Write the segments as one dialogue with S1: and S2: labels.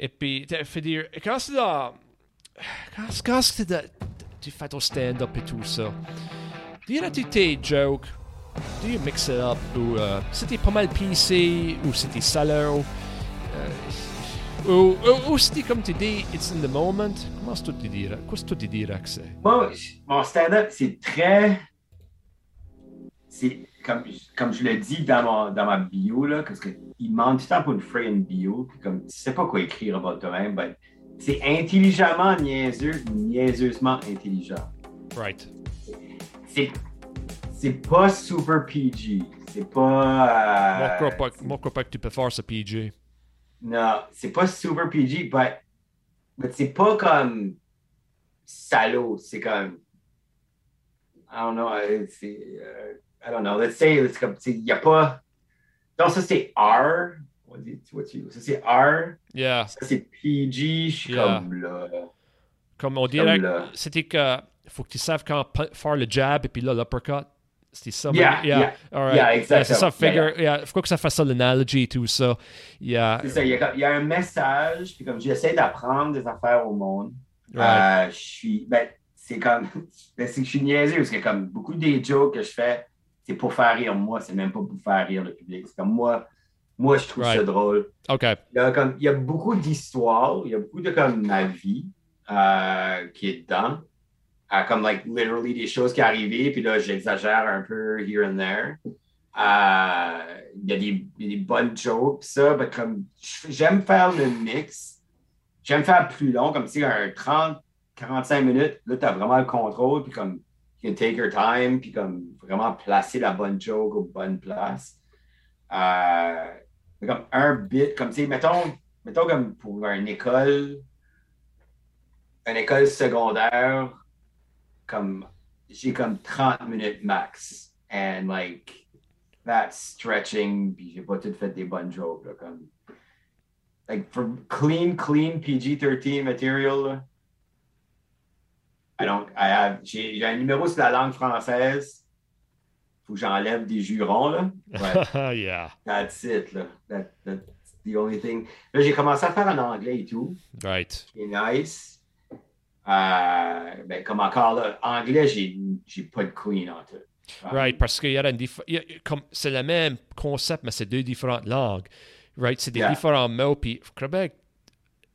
S1: Et puis, fait dire, quand c'est dans. Quand, c'est dans- tu fais ton stand-up et tout ça, dirais-tu tes jokes, you mix it up, ou euh, c'était pas mal PC, ou c'était salaud, euh, ou, ou, c'était comme tu dis, it's in the moment? Comment est-ce que tu dirais? Qu'est-ce que tu?
S2: Moi, mon stand-up, c'est très. C'est comme, comme je le dis dans, mon, dans ma bio, là, parce qu'il manque tout le temps pour une une bio, puis comme tu sais pas quoi écrire about toi-même, but c'est intelligemment niaiseux, niaiseusement intelligent.
S1: Right.
S2: C'est. C'est pas super PG. C'est pas. Euh,
S1: moi, crois pas que tu peux faire ça, PJ.
S2: Non, c'est pas super PG, but, but c'est pas comme salaud, c'est comme I don't know, euh, c'est euh, I don't know, let's say it's comme il y a pas Non, ça c'est R. What do you- what you- Ça c'est R,
S1: Yeah.
S2: ça c'est PG, je suis
S1: Yeah.
S2: comme là.
S1: Comme on dirait, c'était que faut que tu saves quand faire le jab et puis là l'uppercut. C'était ça.
S2: Yeah,
S1: mais-
S2: yeah.
S1: All right.
S2: Yeah,
S1: Yeah, c'est ça,
S2: exactement. Yeah,
S1: figure. Yeah, faut que ça fasse ça, l'analogy et tout ça. Yeah.
S2: C'est ça, il y, a, il y a un message, puis comme j'essaie d'apprendre des affaires au monde.
S1: Right.
S2: Euh, je suis. Ben, c'est comme. Ben, c'est que je suis niaiseux parce que comme beaucoup des jokes que je fais, c'est pour faire rire moi, c'est même pas pour faire rire le public. C'est comme moi, moi je trouve ça drôle.
S1: OK.
S2: Il y a, comme, il y a beaucoup d'histoires, il y a beaucoup de comme ma vie euh, qui est dedans. Euh, comme like literally des choses qui arrivent, puis là j'exagère un peu here and there. Euh, il, y a des, il y a des bonnes jokes, ça, mais comme j'aime faire le mix. J'aime faire plus long, comme si un 30, 45 minutes, là, tu as vraiment le contrôle, puis comme you can take your time, puis comme vraiment placer la bonne joke aux bonnes places. Euh, comme un bit, comme tu sais, mettons, mettons comme pour une école, une école secondaire, comme j'ai comme 30 minutes max. And like, that's stretching, puis j'ai pas tout fait des bonnes jokes, là, comme. Like, for clean, clean PG-13 material, I have, j'ai un numéro sur la langue française. Faut que j'enlève des jurons, là. But
S1: yeah.
S2: that's it, là. That, that's the only thing. Là, j'ai commencé à faire en anglais et tout,
S1: Right.
S2: qui est nice. Euh, ben, comme encore là, anglais, j'ai pas de clean en tout.
S1: Right. Parce qu'il y a une comme C'est le même concept, mais c'est deux différentes langues. Right. C'est des
S2: Yeah.
S1: différents mots. Puis, Québec,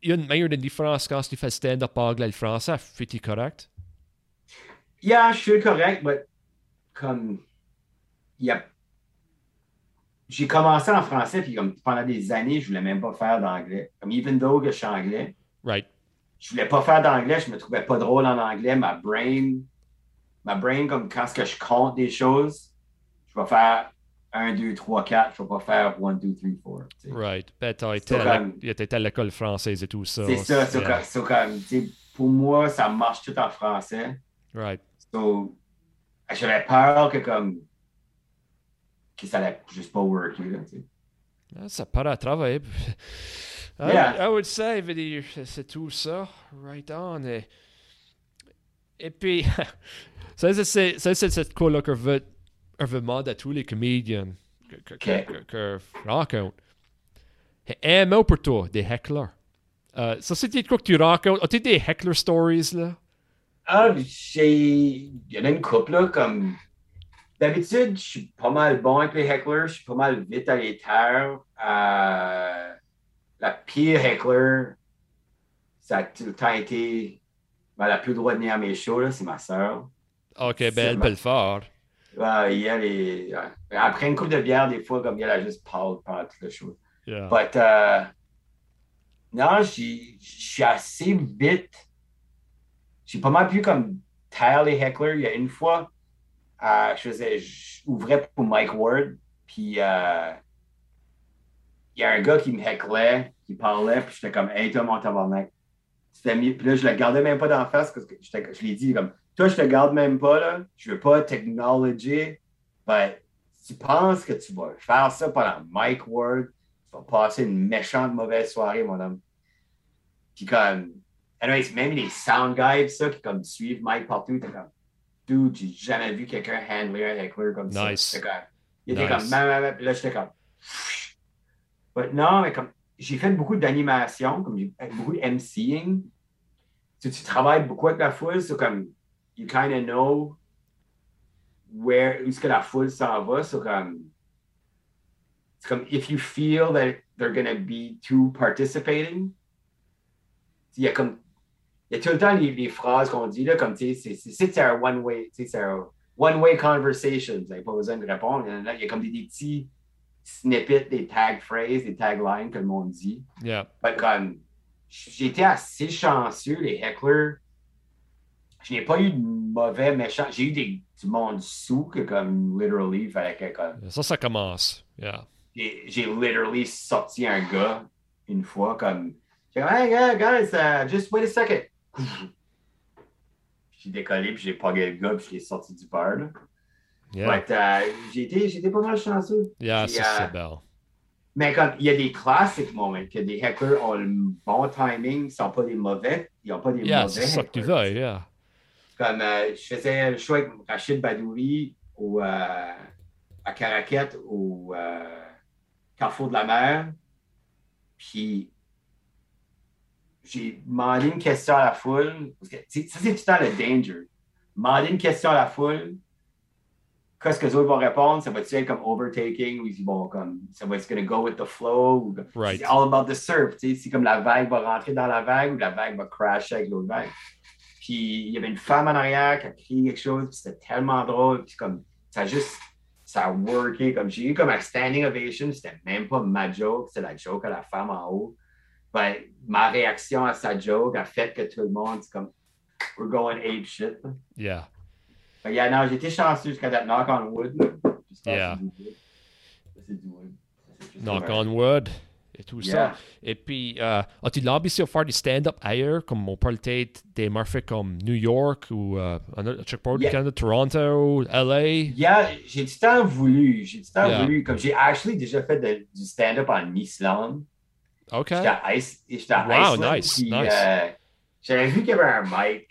S1: il y a une meilleure différence quand tu fais stand-up anglais et le français. Fais-tu correct?
S2: Yeah, je suis correct, mais comme il y a j'ai commencé en français, puis comme pendant des années, je voulais même pas faire d'anglais. Comme even though que je suis anglais,
S1: Right.
S2: je voulais pas faire d'anglais, je me trouvais pas drôle en anglais. Ma brain, ma brain, comme quand ce que je compte des choses, je vais faire 1, 2, 3, 4, je vais pas faire 1, 2, 3, 4. tu sais.
S1: Right. Ben, t'as été, à la-
S2: comme-
S1: t'étais à l'école française et tout ça.
S2: C'est ça, c'est comme, comme, pour moi, ça marche tout en français.
S1: Right.
S2: So, j'avais peur que comme que ça allait juste pas worker. Là, tu sais.
S1: Ah, Ça part à travailler. I,
S2: Yeah.
S1: I would say, je c'est- tout ça. Right on. Et, et puis, ça, c'est- c'est ça, c'est cette quoi-là que veut demander à tous les comédiens que, que, je rencontre. Un mot pour toi, des hecklers. Euh, ça, c'est quoi que tu rencontres? As-tu des heckler stories, là?
S2: Ah, j'ai. Il y en a une couple, là, comme. D'habitude, je suis pas mal bon avec les hecklers, je suis pas mal vite à les taire. Euh, la pire heckler, ça a tout le temps été. Ben, elle a plus le droit de venir à mes shows, là, c'est ma soeur.
S1: Ok,
S2: C'est
S1: ben, elle
S2: ma-
S1: peut le faire.
S2: Ouais, elle est- ouais. Après une coupe de bière, des fois, comme elle a juste parlé pendant tout le show.
S1: Yeah.
S2: But, euh, non, je suis assez vite. J'ai pas mal pu comme taire les hecklers. Il y a une fois, euh, je faisais, j'ouvrais pour Mike Ward, puis euh, il y a un gars qui me hecklait, qui parlait, puis j'étais comme, hey, toi, mon tabarnak. Puis là, je le gardais même pas d'en face, parce que je l'ai dit, comme, toi, je te garde même pas, là. Je veux pas t'acknowledger. Ben, tu penses que tu vas faire ça pendant Mike Ward, tu vas passer une méchante mauvaise soirée, mon homme. Puis comme, anyways, même les sound guys, ça, qui comme suivent Mike partout, t'es comme, dude, j'ai jamais vu quelqu'un handler un heckler comme ça.
S1: Nice.
S2: Comme, il était
S1: Nice.
S2: comme, là, j'étais comme, but non, mais comme, j'ai fait beaucoup d'animation, comme beaucoup de MCing. Tu, tu travailles beaucoup avec la foule, c'est comme, you kind of know where, où est-ce que la foule s'en va, c'est comme, c'est comme, if you feel that they're going to be too participating, il y a comme, il y a tout le temps les, les phrases qu'on dit, là, comme, tu sais, c'est- un one-way, tu sais, c'est un one-way conversation, vous n'avez pas besoin de répondre, il y, a, il y a comme des, des petits snippets, des tag phrases, des taglines que le monde dit.
S1: Yeah.
S2: Fait comme, été assez chanceux, les hecklers. Je n'ai pas eu de mauvais méchants. J'ai eu des, du monde sous que, comme, literally, il fallait que, comme,
S1: Ça, ça commence. Yeah.
S2: j'ai literally sorti un gars une fois, comme, hey, guys, uh, just wait a second. J'ai décollé, puis j'ai pogné le gars, puis je l'ai sorti du bar, là.
S1: Yeah.
S2: But, j'ai été, j'ai été pas mal chanceux.
S1: Yeah,
S2: Puis,
S1: ça,
S2: euh,
S1: c'est belle.
S2: Mais comme il y a des classic moments que des hecklers ont le bon timing, ils sont pas des mauvais, ils n'ont pas des
S1: Yeah,
S2: mauvais.
S1: c'est ça que tu veux, yeah.
S2: Comme euh, je faisais le show avec Rachid Badouri au, euh, à Caraquette au euh, Carrefour de la Mer. Puis j'ai demandé une question à la foule. Parce que, ça, c'est tout le temps le danger. Demander une question à la foule. Qu'est-ce que les autres vont répondre? Ça va-tu être comme overtaking ou ils vont comme ça va être gonna go with the flow? Ou,
S1: Right.
S2: C'est all about the surf. Si comme la vague va rentrer dans la vague ou la vague va crasher avec l'autre vague. Puis il y avait une femme en arrière qui a crié quelque chose, puis c'était tellement drôle, puis comme ça a juste ça a worké comme j'ai eu comme un standing ovation, c'était même pas ma joke, c'était la joke à la femme en haut. Ben, ma réaction à sa joke a fait que tout le monde c'est comme we're going ape shit.
S1: Yeah.
S2: Fait que, yeah, non, été chanceux jusqu'à that knock on wood.
S1: Yeah.
S2: c'est du wood. Du
S1: Knock on wood. Et tout ça. Et puis, euh, as-tu l'ambition de faire des stand-up ailleurs, comme on parle peut-être des marchés comme New York ou euh, du
S2: Yeah.
S1: Canada, Toronto, LA?
S2: Yeah, j'ai du temps voulu. J'ai du temps voulu. Comme j'ai actually déjà fait de- du stand-up en Islande.
S1: OK.
S2: J'étais à, Ice, j'étais à
S1: Wow,
S2: Iceland,
S1: nice,
S2: puis,
S1: nice.
S2: euh, j'avais vu qu'il y avait un mic.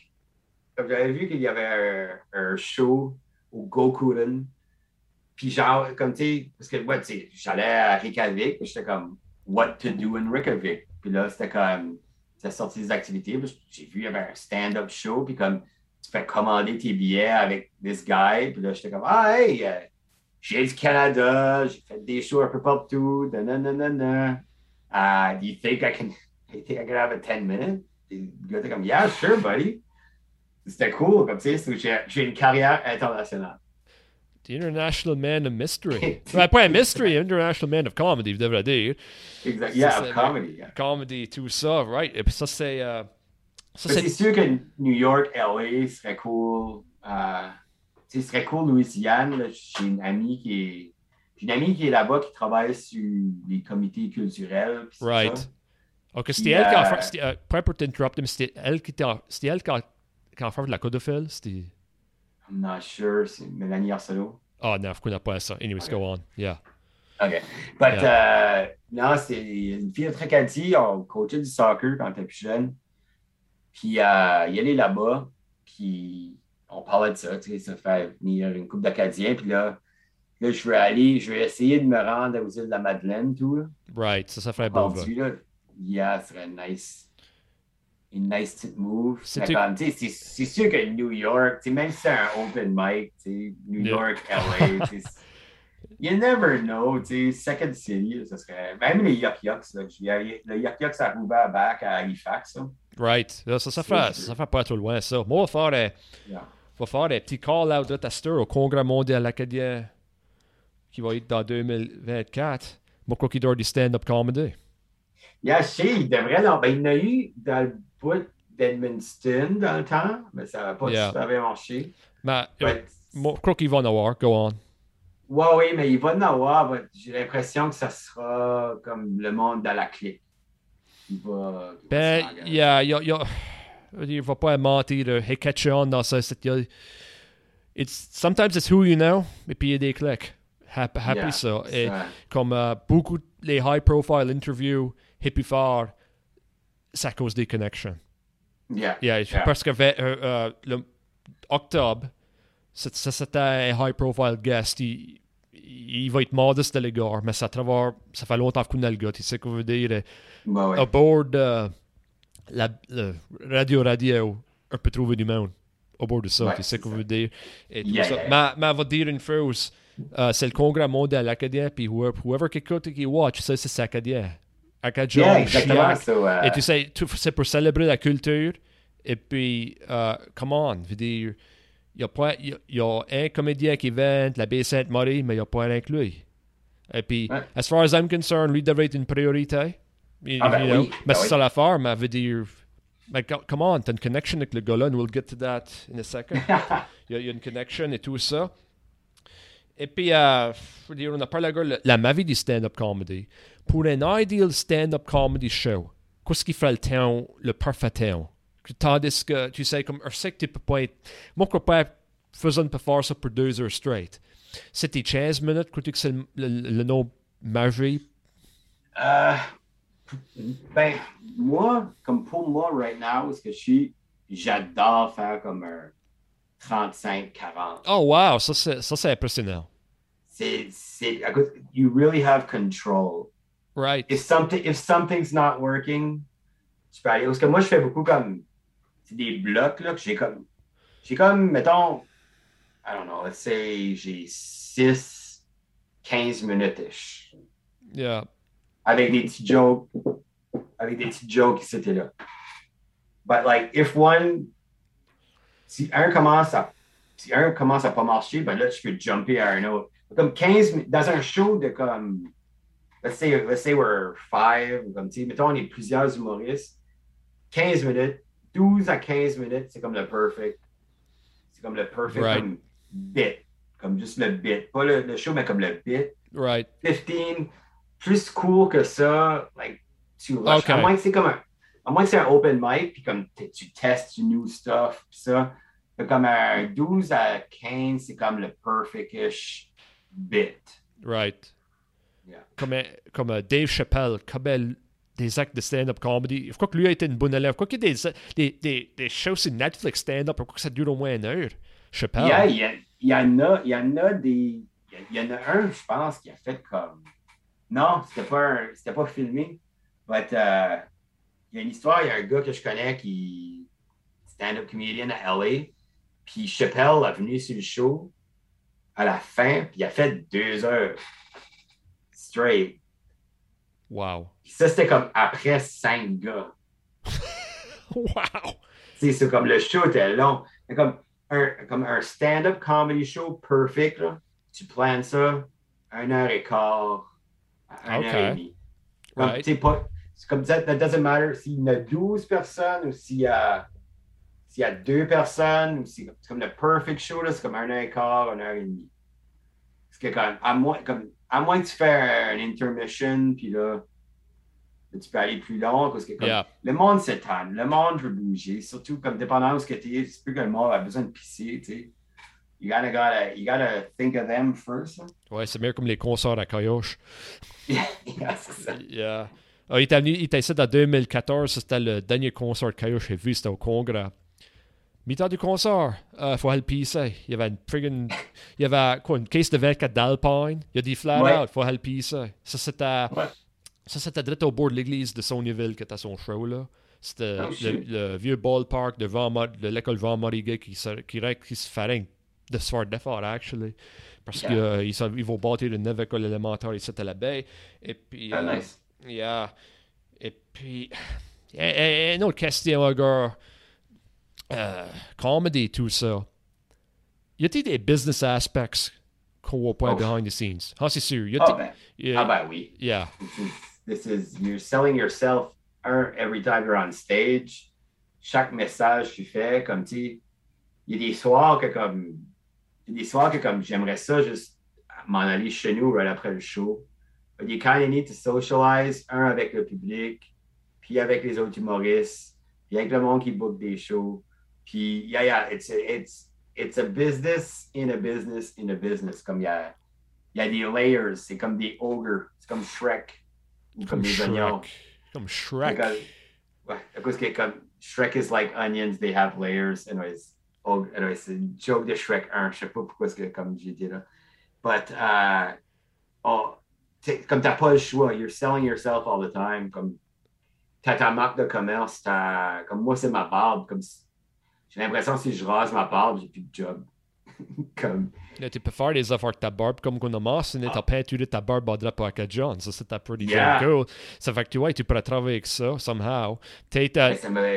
S2: J'avais vu qu'il y avait un, un show au Gokuren. Puis genre, comme tu sais, parce que ouais, tu sais, j'allais à Reykjavik, puis j'étais comme, what to do in Reykjavik? Puis là, c'était comme, ça sorti des activités, puis j'ai vu, il y avait un stand-up show, puis comme, tu fais commander tes billets avec this guy, puis là, j'étais comme, ah, hey, euh, j'ai du Canada, j'ai fait des shows un peu partout, nanana. Uh, do you think I can, Do you think I can have a 10 minutes? Puis le gars était comme, yeah, sure, buddy. C'était cool, comme tu sais, j'ai j'ai une carrière internationale.
S1: The International Man of Mystery. ouais, pas un mystery, International Man of Comedy, vous devriez dire.
S2: Exact.
S1: Ça,
S2: Yeah,
S1: c'est-
S2: of comedy. yeah.
S1: Comedy, tout ça, right? Et puis ça, c'est. euh, ça, c'est.
S2: C'est sûr que New York, LA serait cool. Euh, ce serait cool, Louisiane. là, J'ai une amie qui est. J'ai une amie qui est là-bas qui travaille sur les comités culturels.
S1: Right.
S2: ça.
S1: Ok, c'était elle qui a
S2: euh,
S1: elle qui t'a- C'était elle qui a, qui a fait de la codophile? C'était.
S2: I'm not sure. C'est Mélanie Arsenault.
S1: Oh, non, je connais pas ça. Anyways, go on. Yeah.
S2: OK. But, euh, non, c'est une fille de Tracadie. On coachait du soccer quand elle était plus jeune. Puis, euh, allait là-bas. Puis, on parlait de ça. Tu sais, ça fait venir une couple d'Acadiens. Puis là, là, je veux aller, je vais essayer de me rendre aux îles de la Madeleine, tout. Là.
S1: Right, ça, ça ferait.
S2: Rendu, là. Yeah, ce serait nice. Une nice petite move. C'est sûr que New York, même si c'est un open mic, New
S1: Yeah.
S2: York, LA, you never know, tu sais, Second City, ça serait. Même les Yuck Yucks, là, vais le Yuck Yucks à Roubaix back à Halifax, ça.
S1: Right. Ça, ça,
S2: C'est
S1: fait, ça fait pas trop loin, ça. Moi, on va faire des,
S2: Yeah.
S1: petits call-out de tester au Congrès mondial acadien qui va être dans 2024. Moi, quoi qu'il doit du stand-up comedy.
S2: Yeah, je sais, il devrait, non, ben, il y en a eu dans le bout d'Edmundston dans le temps, mais ça n'a pas
S1: Yeah.
S2: super bien marché.
S1: Mais,
S2: But-
S1: moi, je crois qu'il va en avoir. Go on.
S2: Ouais, oui, mais il va en avoir. J'ai l'impression que ça sera comme le monde dans la clique. Il va. il va
S1: Ben,
S2: faire,
S1: il y a, il y a, il y a- il va pas mentir. euh, Hey, catch on dans ça. It's, sometimes it's who you know, et puis il y a des clics. Happy, happy
S2: Yeah,
S1: ça. Et
S2: ça.
S1: comme euh, beaucoup de- les high-profile interviews, hippie fort, à cause des connections.
S2: Yeah.
S1: Yeah. Parce que euh, euh, le octobre, ça c'était un high-profile guest. Il, il va être modeste de l'égard, mais ça, travers, ça fait longtemps qu'on a le gars. Tu sais qu'on veut dire.
S2: Bah ouais.
S1: Aboard euh, la, le radio radio, on peut trouver du monde. Au bord de ça,
S2: Ouais,
S1: tu sais qu'on
S2: ça.
S1: veut dire. Et tout ça.
S2: yeah.
S1: Mais, mais on va dire une chose. Euh, c'est le congrès mondial acadien, puis whoever, whoever qui écoute et qui watch, ça, c'est acadien. Acadien,
S2: Yeah, exactement. So, euh,
S1: Et tu sais, c'est pour célébrer la culture. Et puis, euh, come on, je veux dire, il y y a- un comédien qui vient de la baie Sainte-Marie, mais il n'y a pas un lui. Et puis,
S2: Ouais.
S1: as far as I'm concerned, lui devrait être une priorité. You-
S2: Ah, ben
S1: you know?
S2: oui,
S1: Mais
S2: ben
S1: c'est
S2: oui.
S1: ça l'affaire, mais je veux dire, mais co- come on, t'as une connection avec le gars-là, and we'll get to that in a second. il, y y a une connection et tout ça. Et puis, euh, on a parlé de la, ma vie du stand-up comedy. Pour un ideal stand-up comedy show, qu'est-ce qui ferait le temps, le parfait temps? Tandis que, tu sais, comme, je sais que tu peux pas être. Moi, je crois pas faire ça pour deux heures straight. C'était 15 minutes, crois-tu que c'est le, le, le nom majeur?
S2: Euh, ben, moi, comme pour moi, right now, ce que je suis, j'adore faire comme un 35-40.
S1: Oh, wow, ça c'est, ça, c'est impressionnant.
S2: À cause- you really have control.
S1: Right.
S2: If something, if something's not working, tu peux aller. Parce que moi, je fais beaucoup comme, c'est des blocs, là, que j'ai comme, j'ai comme, mettons, I don't know, let's say, j'ai 6, 15 minutes-ish.
S1: Yeah.
S2: avec des petits jokes, avec des petits jokes ici et là. But like, if one, si un commence à, si un commence à pas marcher, ben là, tu peux jumper à un autre. Comme 15 minutes, dans un show de comme, let's say, let's say we're five, comme, tu sais, mettons, on est plusieurs humoristes, 15 minutes, 12 à 15 minutes, c'est comme le perfect, c'est comme le perfect
S1: Right.
S2: comme bit, comme juste le bit, pas le, le show, mais comme le bit.
S1: Right.
S2: 15, plus cool que ça, like, tu rush.
S1: Okay.
S2: À moins que c'est comme un, à moins que c'est un open mic, puis comme tu testes du new stuff, puis ça. Comme un 12 à 15, c'est comme le perfect-ish bit.
S1: Right.
S2: Yeah.
S1: Comme, un- comme Dave Chappelle, comme elle- des actes de stand-up comedy. Je crois que lui a été une bonne élève. Je crois qu'il y a des, des, des, des shows sur Netflix stand-up. Je crois que ça dure au moins une heure. Chappelle.
S2: Yeah, il y, a- il y en a, il y en a des. Il y, en a un, je pense, qui a fait comme. Non, c'était pas, un- c'était pas filmé. But, euh, il y a une histoire, il y a un gars que je connais qui stand-up comedian à LA. Puis Chappelle est venu sur le show à la fin, puis il a fait deux heures straight.
S1: Wow.
S2: Puis ça, c'était comme après cinq gars.
S1: Wow.
S2: C'est comme le show était long. C'est comme un, comme un stand-up comedy show perfect. Là. Tu planes ça, une heure et quart, à une
S1: Ok.
S2: heure et demie. Comme,
S1: Right.
S2: pas, c'est comme ça, that doesn't matter s'il y en a 12 personnes ou s'il y a, s'il y a deux personnes c'est comme le perfect show, c'est comme une heure et quart, une heure et demie. Parce que comme, à moins, comme, à moins que tu fais un intermission, puis là, tu peux aller plus long, parce que comme,
S1: Yeah.
S2: le monde s'étend, le monde veut bouger, surtout comme dépendant de ce que tu es, c'est plus que le monde a besoin de pisser, tu sais. You gotta, gotta, you gotta think of them first. hein.
S1: Ouais, c'est mieux comme les concerts à Coyoche.
S2: yeah, c'est ça.
S1: Yeah. Ah, il était venu, il était ici en 2014. C'était le dernier concert que Coyoche a vu. C'était au Congrès. Mi-temps du concert, il faut aller pisser. Il y avait une friggin... Il y avait quoi, une caisse de 24 d'Alpine. Il y a des flat
S2: Ouais.
S1: out, il faut aller pisser. Ça, c'était...
S2: Ouais.
S1: Ça, c'était direct au bord de l'église de Sonyville que était son show, là. C'était
S2: Oh,
S1: le, vieux ballpark de, de l'école Van Moriguet qui, se- qui, se fait de se faire d'effort, actually. Parce
S2: Yeah.
S1: qu'ils ils vont bâtir une nouvelle école élémentaire ici à la baie. Et puis...
S2: Ah,
S1: euh,
S2: nice.
S1: Yeah. Et puis, et- et- une autre question, gars. Euh, comedy, tout ça. Y a-t-il des business aspects qu'on voit pas
S2: Oh.
S1: behind the scenes? Ah, c'est sûr. Y a-t-il-
S2: ben,
S1: y-
S2: ah ben oui.
S1: Yeah.
S2: This is, this is, you're selling yourself un, every time you're on stage. Chaque message que tu fais, comme tu il y a des soirs que comme, y a des soirs que comme j'aimerais ça juste m'en aller chez nous right après le show. But you kind of need to socialize, un avec le public, puis avec les autres humoristes, puis avec le monde qui book des shows. Puis, yeah, yeah, it's a, it's, it's a business in a business in a business. Comme il y a, y a des layers, c'est comme des ogres, c'est comme Shrek, ou comme,
S1: Comme
S2: des oignons.
S1: Shrek. Comme Shrek.
S2: Because, ouais, à cause que comme Shrek is like onions, they have layers. Anyways, ogre, anyways c'est une joke de Shrek 1, je sais pas pourquoi que comme j'ai dit là. But, uh, oh, comme t'as pas le choix, you're selling yourself all the time. Comme t'as ta marque de commerce, t'as- comme moi, c'est ma barbe. Comme si- j'ai l'impression que si je rase ma barbe, j'ai plus de job. comme,
S1: Là, tu peux faire des affaires avec ta barbe comme qu'on a mentionné,
S2: Ah.
S1: t'as peinturé ta barbe à Drap Pocket John. Ça, c'était pretty
S2: Yeah.
S1: damn cool. Ça fait que tu vois, tu pourrais travailler avec ça, somehow.
S2: Ça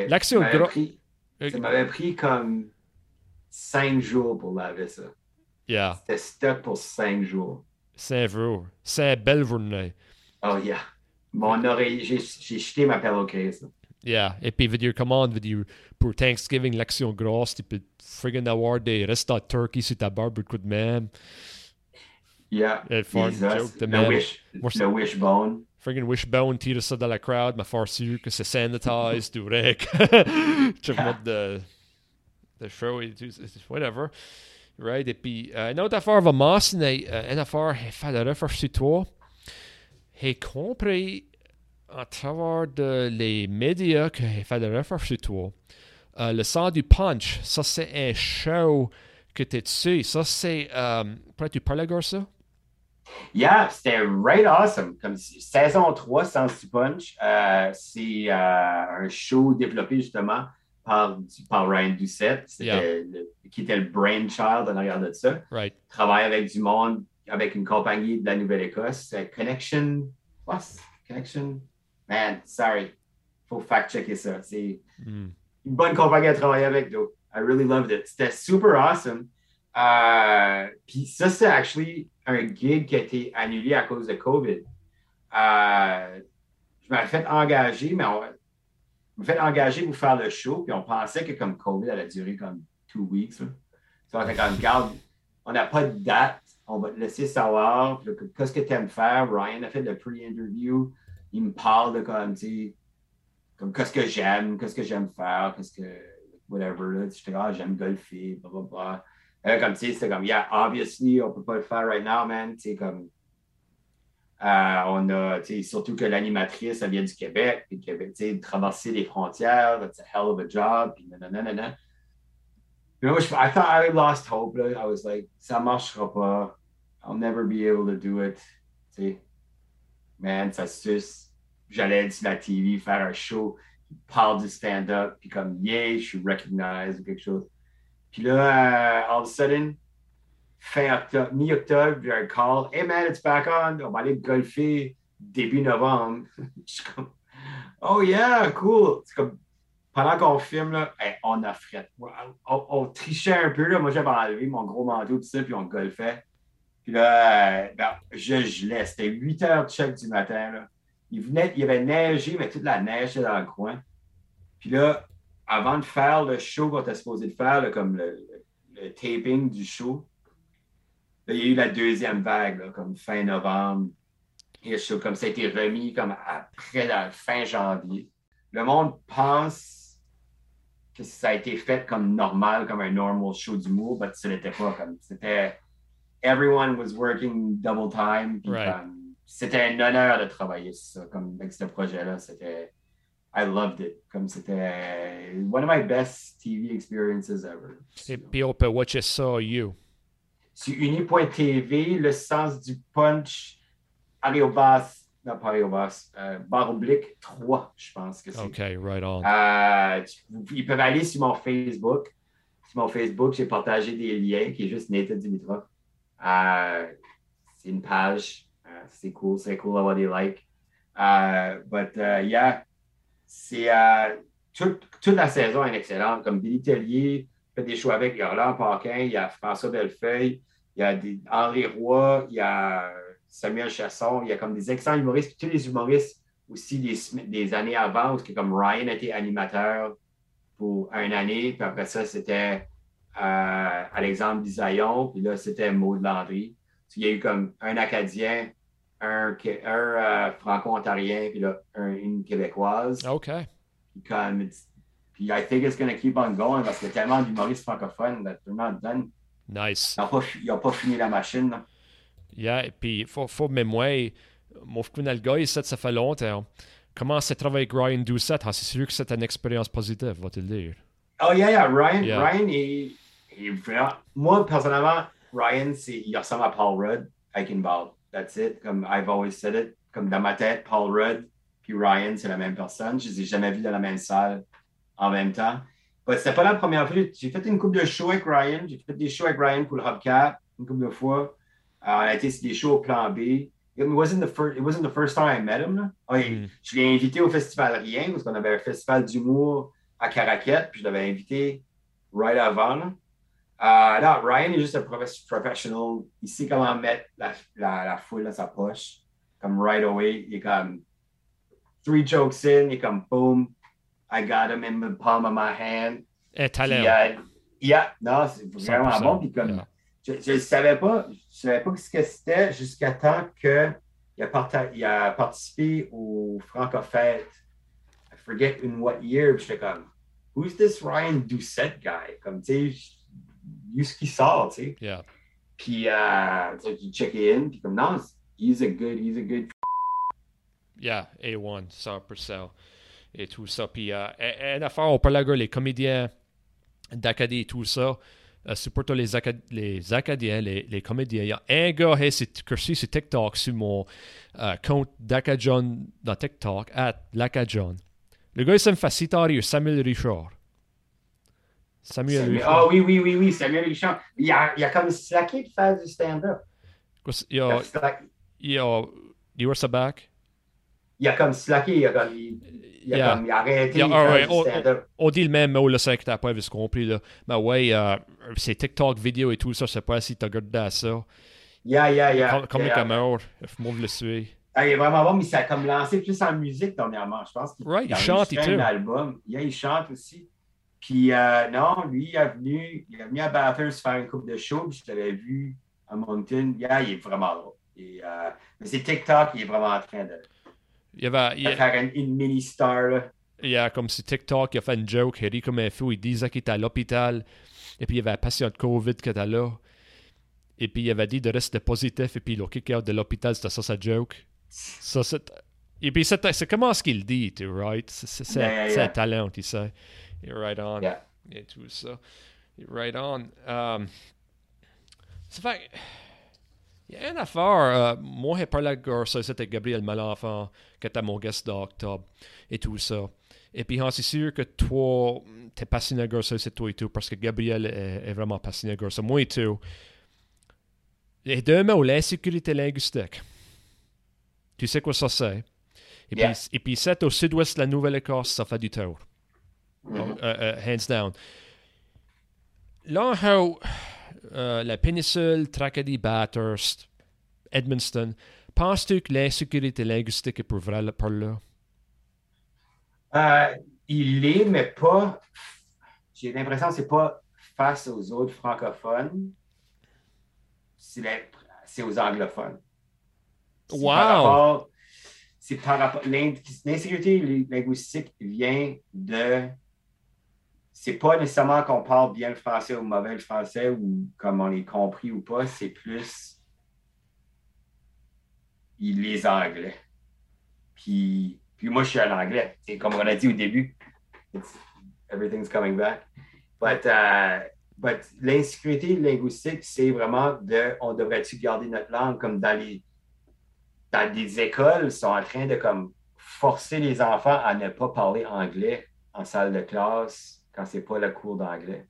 S1: l'action
S2: ça m'avait
S1: gros-
S2: pris,
S1: euh,
S2: ça m'avait pris comme cinq jours pour laver ça.
S1: yeah,
S2: C'était stock pour cinq jours.
S1: c'est vrai. C'est belle journée.
S2: Oh yeah. Mon oreille, j'ai j'ai jeté ma pillowcase. là.
S1: Yeah. Et puis, vidéo commande, vidéo pour Thanksgiving, l'action grosse, tu peux friggin' avoir des restes de turkey sur ta barbe, coup de même.
S2: Yeah.
S1: Et faire
S2: Les
S1: une joke de même.
S2: wish,
S1: Moi,
S2: le wishbone.
S1: Friggin' wishbone, tire ça dans la crowd, m'a faire sûr que c'est sanitized, tout rec. Tu remontes de, de show et tout, whatever. Right? Et puis, euh, une autre affaire va mentionner, euh, une affaire, il la recherche sur toi. J'ai compris à travers de les médias qu'il fait la recherche sur toi. Euh, le sang du punch, ça c'est un show que tu es dessus. Ça c'est. Euh, pourrais-tu parler de ça?
S2: Yeah, c'était right awesome. Comme saison 3, Sans du Punch, euh, c'est euh, un show développé justement par, par Ryan Doucette,
S1: Yeah.
S2: le- qui était le brainchild en arrière de ça.
S1: Right.
S2: Travaille avec du monde, avec une compagnie de la Nouvelle-Écosse, c'est Connection. What? Connection? Man, sorry. Faut fact-checker ça. C'est
S1: Hmm.
S2: une bonne compagnie à travailler avec, though. I really loved it. C'était super awesome. Euh, Puis ça, c'est actually un gig qui a été annulé à cause de COVID. Euh, je m'avais fait engager, mais on m'avais fait engager pour faire le show, puis on pensait que comme COVID allait durer comme two weeks. Là. So, comme, regarde, on n'a pas de date, on va te laisser savoir. Qu'est-ce que tu aimes faire? Ryan a fait le pre-interview. Il me parle de comme, tu sais, comme qu'est-ce que j'aime, qu'est-ce que j'aime faire, qu'est-ce que, whatever, là. J'étais comme, ah, j'aime golfer, bla, bla, bla. Euh, comme, tu sais, c'était comme, yeah, obviously, on peut pas le faire right now, man. Tu sais, comme, euh, on a, tu sais, surtout que l'animatrice, elle vient du Québec, puis Québec, tu sais, traverser les frontières, it's a hell of a job, puis nanana. Puis moi, je, I thought I lost hope, là. I was like, ça marchera pas. I'll never be able to do it. Tu sais, man, ça suce. J'allais sur la TV, faire un show, parle du stand-up, puis comme, yeah, je suis recognized ou quelque chose. Puis là, euh, all of a sudden, fin octobre, mi-octobre, j'ai un call. Hey man, it's back on. On va aller golfer début novembre. Je suis comme, oh yeah, cool. C'est comme, pendant qu'on filme, là, on a fret. On trichait un peu. Là. Moi, j'avais enlevé mon gros manteau, tout ça, puis on golfait. Puis là, euh, ben, je gelais. C'était 8 heures de check du matin. Là. Il, venait, il avait neigé, mais toute la neige était dans le coin. Puis là, avant de faire le show qu'on était supposé de faire, là, comme le, taping du show, là, il y a eu la deuxième vague, là, comme fin novembre. Et le show, comme ça a été remis comme après la fin janvier. Le monde pense que ça a été fait comme normal, comme un normal show d'humour, mais ce n'était pas comme c'était. Everyone was working double time. puis
S1: Right.
S2: comme, C'était un honneur de travailler sur ça, comme avec ce projet-là. C'était. I loved it. Comme c'était one of my best TV experiences ever.
S1: Et puis on peut watcher ça, you.
S2: Sur uni.tv, le sens du punch, Ariobas, non pas Ariobas, euh, barre oblique 3, je pense que c'est.
S1: OK, right on.
S2: Euh, ils peuvent aller sur mon Facebook. Sur mon Facebook, j'ai partagé des liens qui est juste Nathan Dimitrov. Euh, c'est une page. C'est cool. C'est cool d'avoir des likes. Uh, yeah, c'est euh, toute, la saison est excellente. Comme Billy Tellier fait des shows avec. Il y il y a François Bellefeuille, il y a Henri Roy, il y a Samuel Chasson. Il y a comme des excellents humoristes. Puis tous les humoristes aussi des, des années avant, où c'est comme Ryan était animateur pour une année, puis après ça, c'était euh, Alexandre Bisaillon, puis là, c'était Maud Landry. Il y a eu comme un Acadien, un, un euh, Franco-Ontarien, puis là, un- une Québécoise.
S1: OK.
S2: Puis comme, puis I think it's going to keep on going parce qu'il y a tellement d'humoristes francophones they're not done.
S1: Nice.
S2: Ils n'ont pas, pas fini la machine. là.
S1: Yeah, et puis, faut, faut mémoire, mon gars, ici, ça fait longtemps. Comment c'est travailler avec Ryan Doucette? Ah, c'est sûr que c'est une expérience positive, va te le dire?
S2: Oh yeah, yeah, Ryan,
S1: Yeah.
S2: Ryan est vraiment. Moi, personnellement, Ryan, c'est, il ressemble à Paul Rudd avec une balle. That's it. Comme I've always said it. Comme dans ma tête, Paul Rudd puis Ryan, c'est la même personne. Je les ai jamais vus dans la même salle en même temps. But c'était pas la première fois. J'ai fait une couple de shows avec Ryan. J'ai fait des shows avec Ryan pour le Hubcap une couple de fois. Euh, on a été sur des shows au plan B. It wasn't the first, it wasn't the first time I met him. Là. Oh,
S1: Mm.
S2: Je l'ai invité au Festival Rien, parce qu'on avait un festival d'humour à Caraquette, puis je l'avais invité right avant. là. Euh, non, Ryan est juste un prof- professional. Il sait comment mettre la, la, la foule dans sa poche. Comme right away. Il est comme three jokes in, il est comme boom. I got him in the palm of my hand.
S1: Un
S2: Puis,
S1: talent.
S2: euh, yeah, non, c'est vraiment
S1: 100%.
S2: bon. Puis comme,
S1: Yeah.
S2: je ne savais pas, je savais pas ce que c'était jusqu'à temps qu'il a, parta- il a participé au Francofête. I forget in what year. Puis j'étais comme, who's this Ryan Doucette guy? Comme, tu sais, où ce qui sort, tu sais.
S1: Yeah.
S2: Puis, euh, tu checké in, puis comme, non, he's a good, he's a good.
S1: Yeah, A1, 100%. Et tout ça. Puis, euh, une affaire, on parle les comédiens d'Acadie et tout ça. Euh, c'est les, Acad- les Acadiens, les, les comédiens. Il y a un gars hey, c'est cursé sur TikTok, sur mon euh, compte d'Acadjon dans TikTok, at l'Acadjon. Le gars, il faciliter rire, Samuel Richard. Samuel
S2: Samuel-
S1: Richard.
S2: Ah oui, oui, oui, oui, Samuel Richard. Il a, il a comme slacké de faire du stand-up.
S1: C'est- Il
S2: Il
S1: a, il a, il a sa back.
S2: il a comme slacké, il a comme, il, il a,
S1: Yeah.
S2: comme, il a arrêté
S1: Yeah,
S2: de
S1: all
S2: faire
S1: right.
S2: du
S1: On-
S2: stand-up.
S1: On dit le même mot, le 5 t'as pas vu ce compris, là. Mais ouais, euh, c'est TikTok vidéo et tout ça, je sais pas si t'as regardé à ça.
S2: Yeah, yeah, yeah.
S1: Comme, comme
S2: yeah.
S1: les caméras, faut le.
S2: Ah, il est vraiment bon, mais ça a comme lancé plus en musique dernièrement, je pense. qu'il
S1: Right, il
S2: a
S1: chante tout.
S2: un album. Yeah, il chante aussi. Puis euh, non, lui, il est venu, il est venu à Bathurst faire une coupe de show, puis je l'avais vu à Moncton. Yeah, il est vraiment drôle. Et, euh, mais c'est TikTok, il est vraiment en train de,
S1: Il y avait, il,
S2: de faire une, une mini-star. là.
S1: il y a comme si TikTok, il a fait une joke, il rit comme un fou, il disait qu'il était à l'hôpital, et puis il y avait un patient de COVID qui était là, et puis il avait dit de rester positif, et puis il a kické out de l'hôpital, c'était ça sa joke. Ça. Et puis c'est, comment ce qu'il dit, tu right? C'est,
S2: Yeah, yeah, yeah.
S1: un talent, tu sais. Et right on.
S2: Yeah.
S1: Et tout ça. Et right on. Um, ça fait... Il y a une affaire, euh, moi j'ai parlé avec ça, c'était Gabriel Malenfant, qui était mon guest d'octobre, et tout ça. Et puis, hein, c'est sûr que toi, t'es passionné de ça, c'est toi et tout, parce que Gabriel est, est vraiment passionné de ça. Moi et tout. Et deux mots, l'insécurité linguistique. Tu sais quoi ça c'est? Et,
S2: Yeah.
S1: puis, et puis, c'est au sud-ouest de la Nouvelle-Écosse, ça fait du tour.
S2: Mhm.
S1: Euh, euh, hands down. Là, how, euh, la péninsule, Tracadie, Bathurst, Edmundston, penses-tu que l'insécurité linguistique est pour vrai là- par là?
S2: Euh, il est, mais pas. J'ai l'impression que c'est pas face aux autres francophones. C'est la- c'est aux anglophones. C'est
S1: Wow!
S2: par rapport- C'est par rapport. l'in- L'insécurité linguistique vient de. C'est pas nécessairement qu'on parle bien le français ou mauvais le français ou comme on est compris ou pas, c'est plus les anglais. Puis, puis moi, je suis un anglais. C'est comme on a dit au début, it's- everything's coming back. But, euh, but l'insécurité linguistique, c'est vraiment de on devrait-tu garder notre langue comme dans les dans des écoles sont en train de comme forcer les enfants à ne pas parler anglais en salle de classe quand c'est pas le cours d'anglais.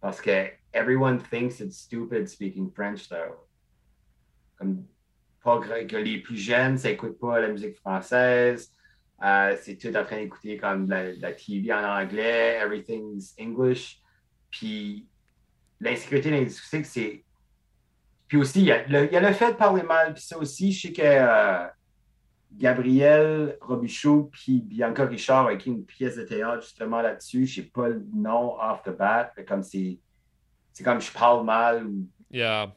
S2: Parce que everyone thinks it's stupid speaking French though. Comme pas que les plus jeunes, ça pas la musique française. Euh, c'est tout en train d'écouter comme la, la TV en anglais, everything's English. Puis l'insécurité linguistique, c'est. Puis aussi, il y, a le, y a le fait de parler mal. Puis ça aussi, je sais que euh, Gabriel Robichaud puis Bianca Richard ont écrit une pièce de théâtre justement là-dessus. Je sais pas le nom off the bat, mais comme c'est. C'est comme je parle mal ou
S1: Yeah.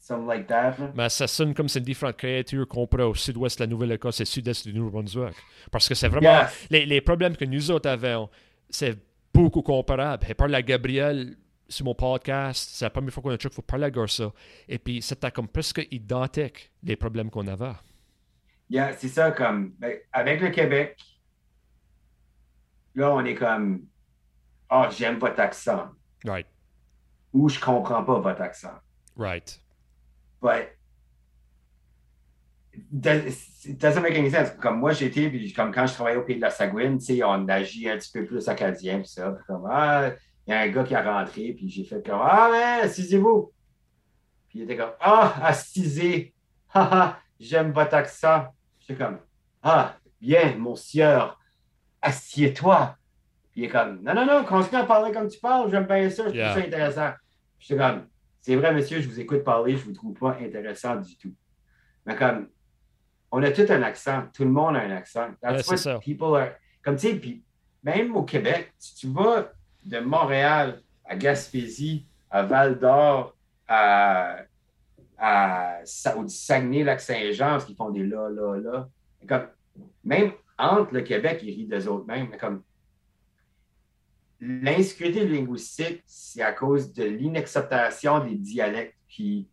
S2: something like that.
S1: Mais ça sonne comme c'est une différente créature comparée au sud-ouest de la Nouvelle-Écosse et sud-est du Nouveau-Brunswick. Parce que c'est vraiment. Les, les problèmes que nous autres avons, c'est beaucoup comparable. Et parle à Gabriel sur mon podcast, c'est la première fois qu'on a truc, il faut parler à Garça. Et puis, c'était comme presque identique, les problèmes qu'on avait.
S2: Yeah, c'est ça, comme, ben, avec le Québec, là, on est comme, ah, j'aime votre accent,
S1: Right.
S2: ou je comprends pas votre accent.
S1: Right.
S2: But it doesn't make any sense. Comme moi, j'étais, puis comme quand je travaillais au Pays de la Sagouine, tu sais, on agit un petit peu plus acadien, puis ça. Puis comme, ah, il y a un gars qui a rentré, puis j'ai fait comme, ah, mais assisez-vous. Puis il était comme, ah, assisez. Haha, j'aime votre accent. J'étais comme, ah, bien, mon sieur, assieds-toi. Puis il est comme, non, non, non, continue à parler comme tu parles, j'aime bien ça, je trouve ça intéressant. J'étais comme, c'est vrai, monsieur, je vous écoute parler, je ne vous trouve pas intéressant du tout. Mais comme, on a tout un accent. Tout le monde a un accent.
S1: That's
S2: what
S1: ça.
S2: people are. Comme tu sais, puis même au Québec, si tu vas de Montréal à Gaspésie, à Val d'Or, à, à, au Saguenay-Lac-Saint-Jean, parce qu'ils font des là, là, là. Comme, même entre le Québec, ils rient des autres mêmes. Comme l'insécurité linguistique, c'est à cause de l'inacceptation des dialectes puis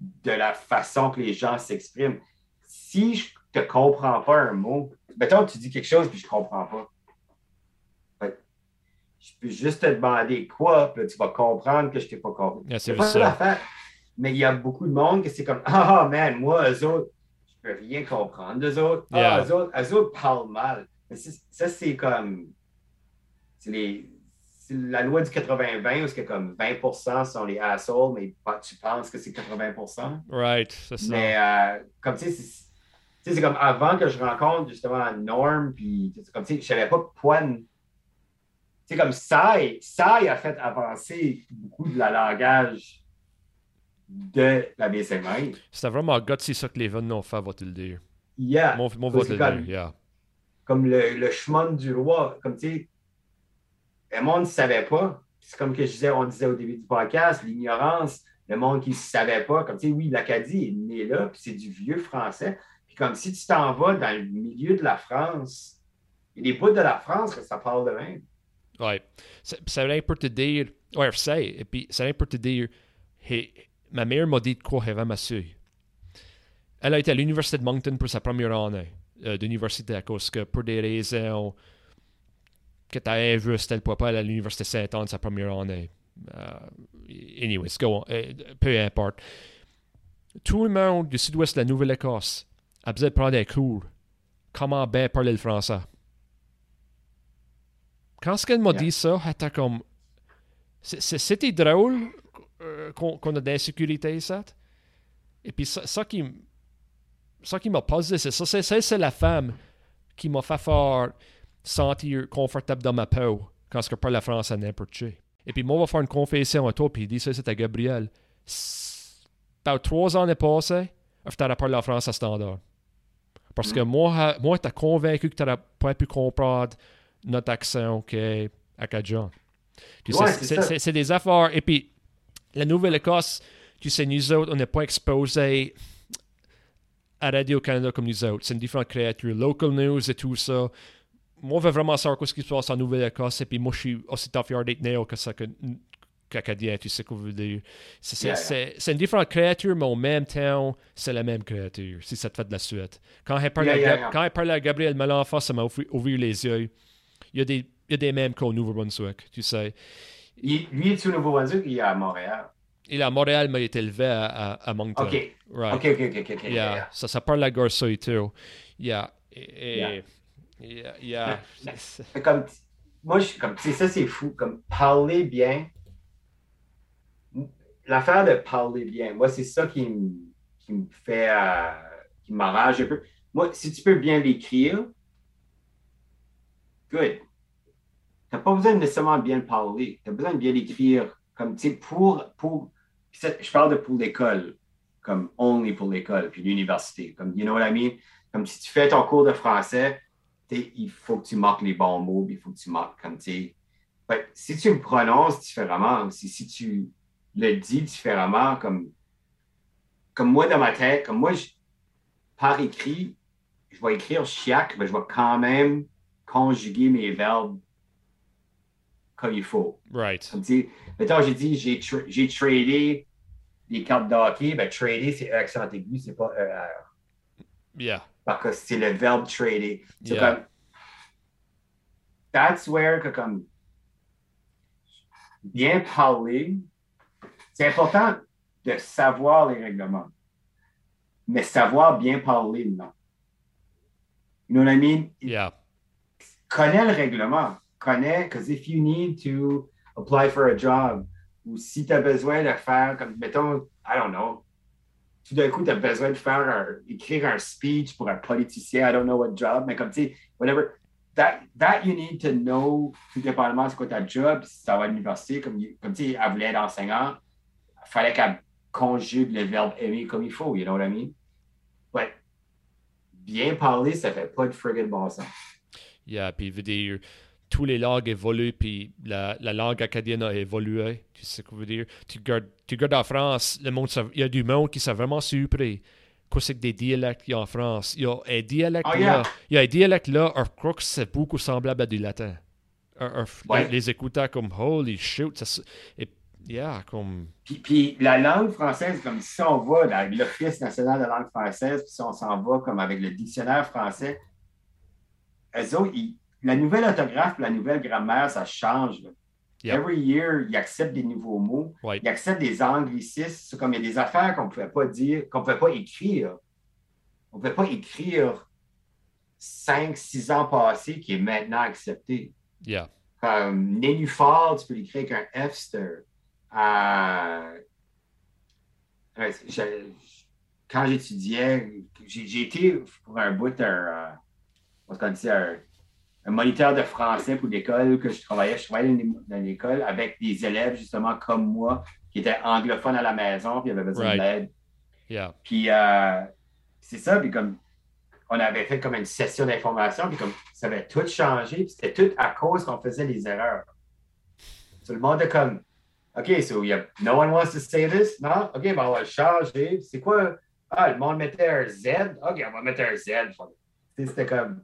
S2: de la façon que les gens s'expriment si je te comprends pas un mot, mettons que tu dis quelque chose puis je comprends pas. je peux juste te demander quoi, puis tu vas comprendre que je t'ai pas compris.
S1: c'est pas ça.
S2: Mais il y a beaucoup de monde qui c'est comme Ah oh, man, moi, eux autres, je peux rien comprendre d'eux autres. Ah, eux autres, eux autres parlent mal. Mais ça, c'est comme. C'est les la loi du 80-20 où c'est comme 20% sont les assholes, mais tu penses que c'est 80%
S1: Right, c'est ça.
S2: Mais euh, comme tu sais, c'est comme avant que je rencontre justement Norm, puis comme tu sais, je savais pas quoi. Sais, comme ça, ça a fait avancer beaucoup de la langage de la BSMI.
S1: C'était vraiment c'est ça que les vannes ont fait, va-t-il dire.
S2: Yeah.
S1: Mon, mon va-t-il dire, yeah.
S2: Comme le, le chemin du roi, comme tu sais, le monde ne savait pas. C'est comme que je disais, on disait au début du podcast, l'ignorance, le monde qui ne savait pas. Comme tu sais, oui, l'Acadie est né là, puis c'est du vieux français. Puis comme si tu t'en vas dans le milieu de la France, il y a des bouts de la France que ça parle de même.
S1: Oui. Ça veut pour te dire, ouais, c'est, et puis ça veut pour te dire, ma mère m'a dit de quoi avant ma soeur. Elle a été à l'Université de Moncton pour sa première année euh, d'université à cause que pour des raisons que tu avais vu c'était le pas à l'Université Saint-Anne sa première année. Uh, anyways, go on. Euh, peu importe. Tout le monde du sud-ouest de la Nouvelle-Écosse a besoin de prendre des cours. Comment bien parler le français? Quand ce qu'elle m'a dit ça, était comme. C'était drôle euh, qu'on a d'insécurité, ça. Et puis ça, ça qui. Ça qui m'a posé, c'est ça. C'est la femme qui m'a fait faire sentir confortable dans ma peau quand je parle la France à n'importe qui. Et puis moi, on va faire une confession à toi, puis il dit ça, c'est à Gabriel. Dans trois ans passés, je t'aurais parlé la France à standard. Parce que mm. moi, moi t'es convaincu que tu n'aurais pas pu comprendre notre accent okay, à Cajun. c'est des affaires. Et puis, la Nouvelle-Écosse, tu sais, nous autres, on n'est pas exposés à Radio-Canada comme nous autres. C'est une différente créature. Local news et tout ça moi, je veux vraiment savoir ce qui se passe en Nouvelle-Écosse. Et puis, moi, je suis aussi fier d'être néo que ça que qu'Acadien, tu sais quoi je veux dire. C'est une différente créature, mais en même temps, c'est la même créature, si ça te fait de la suite. Quand elle parle, à, quand à Gabriel Malenfant, ça m'a ouvert les yeux. Il y a des, il y a des mêmes qu'au Nouveau-Brunswick, tu sais.
S2: Lui, il est au Nouveau-Brunswick? Il est à Montréal.
S1: Il est à Montréal, mais il est élevé à, à, Moncton.
S2: OK. Right. OK, OK, OK. okay
S1: yeah. Ça, ça parle à Garça et tout. Yeah. Et, yeah. Yeah,
S2: comme, moi, je, comme, ça, c'est fou. Comme parler bien. L'affaire de parler bien, moi, c'est ça qui, qui me fait. Euh, qui m'arrange un peu. Moi, si tu peux bien l'écrire, good. Tu n'as pas besoin de nécessairement bien parler. Tu as besoin de bien l'écrire. Comme, tu sais, pour. pour je parle de pour l'école, comme only pour l'école, puis l'université. Comme, you know what I mean? Comme si tu fais ton cours de français, il faut que tu marques les bons mots, il faut que tu marques comme tu ben, si tu me prononces différemment, si, si tu le dis différemment, comme, comme moi dans ma tête, comme moi, je, par écrit, je vais écrire chiac, mais je vais quand même conjuguer mes verbes comme il faut.
S1: Right.
S2: Comme mettons, j'ai dit, j'ai, tradé des cartes de hockey, ben, trader, c'est accent aigu, c'est pas ER.
S1: Yeah
S2: parce que c'est le verbe trader. comme, that's where que comme bien parler, c'est important. de savoir les règlements. Mais savoir bien parler, non. You know what I mean?
S1: Yeah.
S2: Connais le règlement. Connais, because if you need to apply for a job, ou si tu as besoin de faire, comme, mettons, I don't know, tout d'un coup, tu as besoin de faire un, écrire un speech pour un politicien, I don't know what job, mais comme, tu sais, whatever, that, that you need to know, tout dépendamment de quoi ta job, si ça va à l'université, comme, comme tu sais, elle voulait être enseignante, il fallait qu'elle conjugue le verbe aimer comme il faut, you know what I mean? But bien parler, ça fait pas de friggin' bon sens.
S1: Yeah, puis tous les langues évoluent, puis la, la, langue acadienne a évolué. Tu sais ce que je veux dire? Tu regardes, tu regardes en France, le monde, il y a du monde qui s'est vraiment surpris. C'est que des dialectes qu'il y a en France? Il y a un dialecte
S2: Oh,
S1: là.
S2: yeah.
S1: Il y a un dialecte là, je crois que c'est beaucoup semblable à du latin. Un- un-
S2: Ouais.
S1: les, les écoutants comme holy shoot, ça, et, yeah, comme
S2: Puis, puis la langue française, comme si on va dans l'Office national de la langue française, puis si on s'en va comme avec le dictionnaire français, eux autres, ils- la nouvelle orthographe, la nouvelle grammaire, ça change.
S1: Yep.
S2: Every year, ils acceptent des nouveaux mots,
S1: Ouais.
S2: ils acceptent des anglicismes. C'est comme il y a des affaires qu'on ne pouvait pas dire, qu'on ne pouvait pas écrire. On ne pouvait pas écrire cinq, six ans passés qui est maintenant accepté.
S1: yeah,
S2: Comme nénuphar, tu peux l'écrire avec un F-ster. Euh, ouais, quand j'étudiais, j'ai été pour un bout un, euh, qu'on dit, un, un moniteur de français pour l'école que je travaillais. Je travaillais dans l'école avec des élèves justement comme moi qui étaient anglophones à la maison puis avaient besoin
S1: Right.
S2: de l'aide.
S1: yeah,
S2: Puis euh, c'est ça, puis comme on avait fait comme une session d'information, puis comme ça avait tout changé, puis c'était tout à cause qu'on faisait des erreurs. Tout le monde est comme OK, so y a, no one wants to say this? Non? OK, ben on va le changer. C'est quoi? Ah, le monde mettait un Z? OK, on va mettre un Z. C'était comme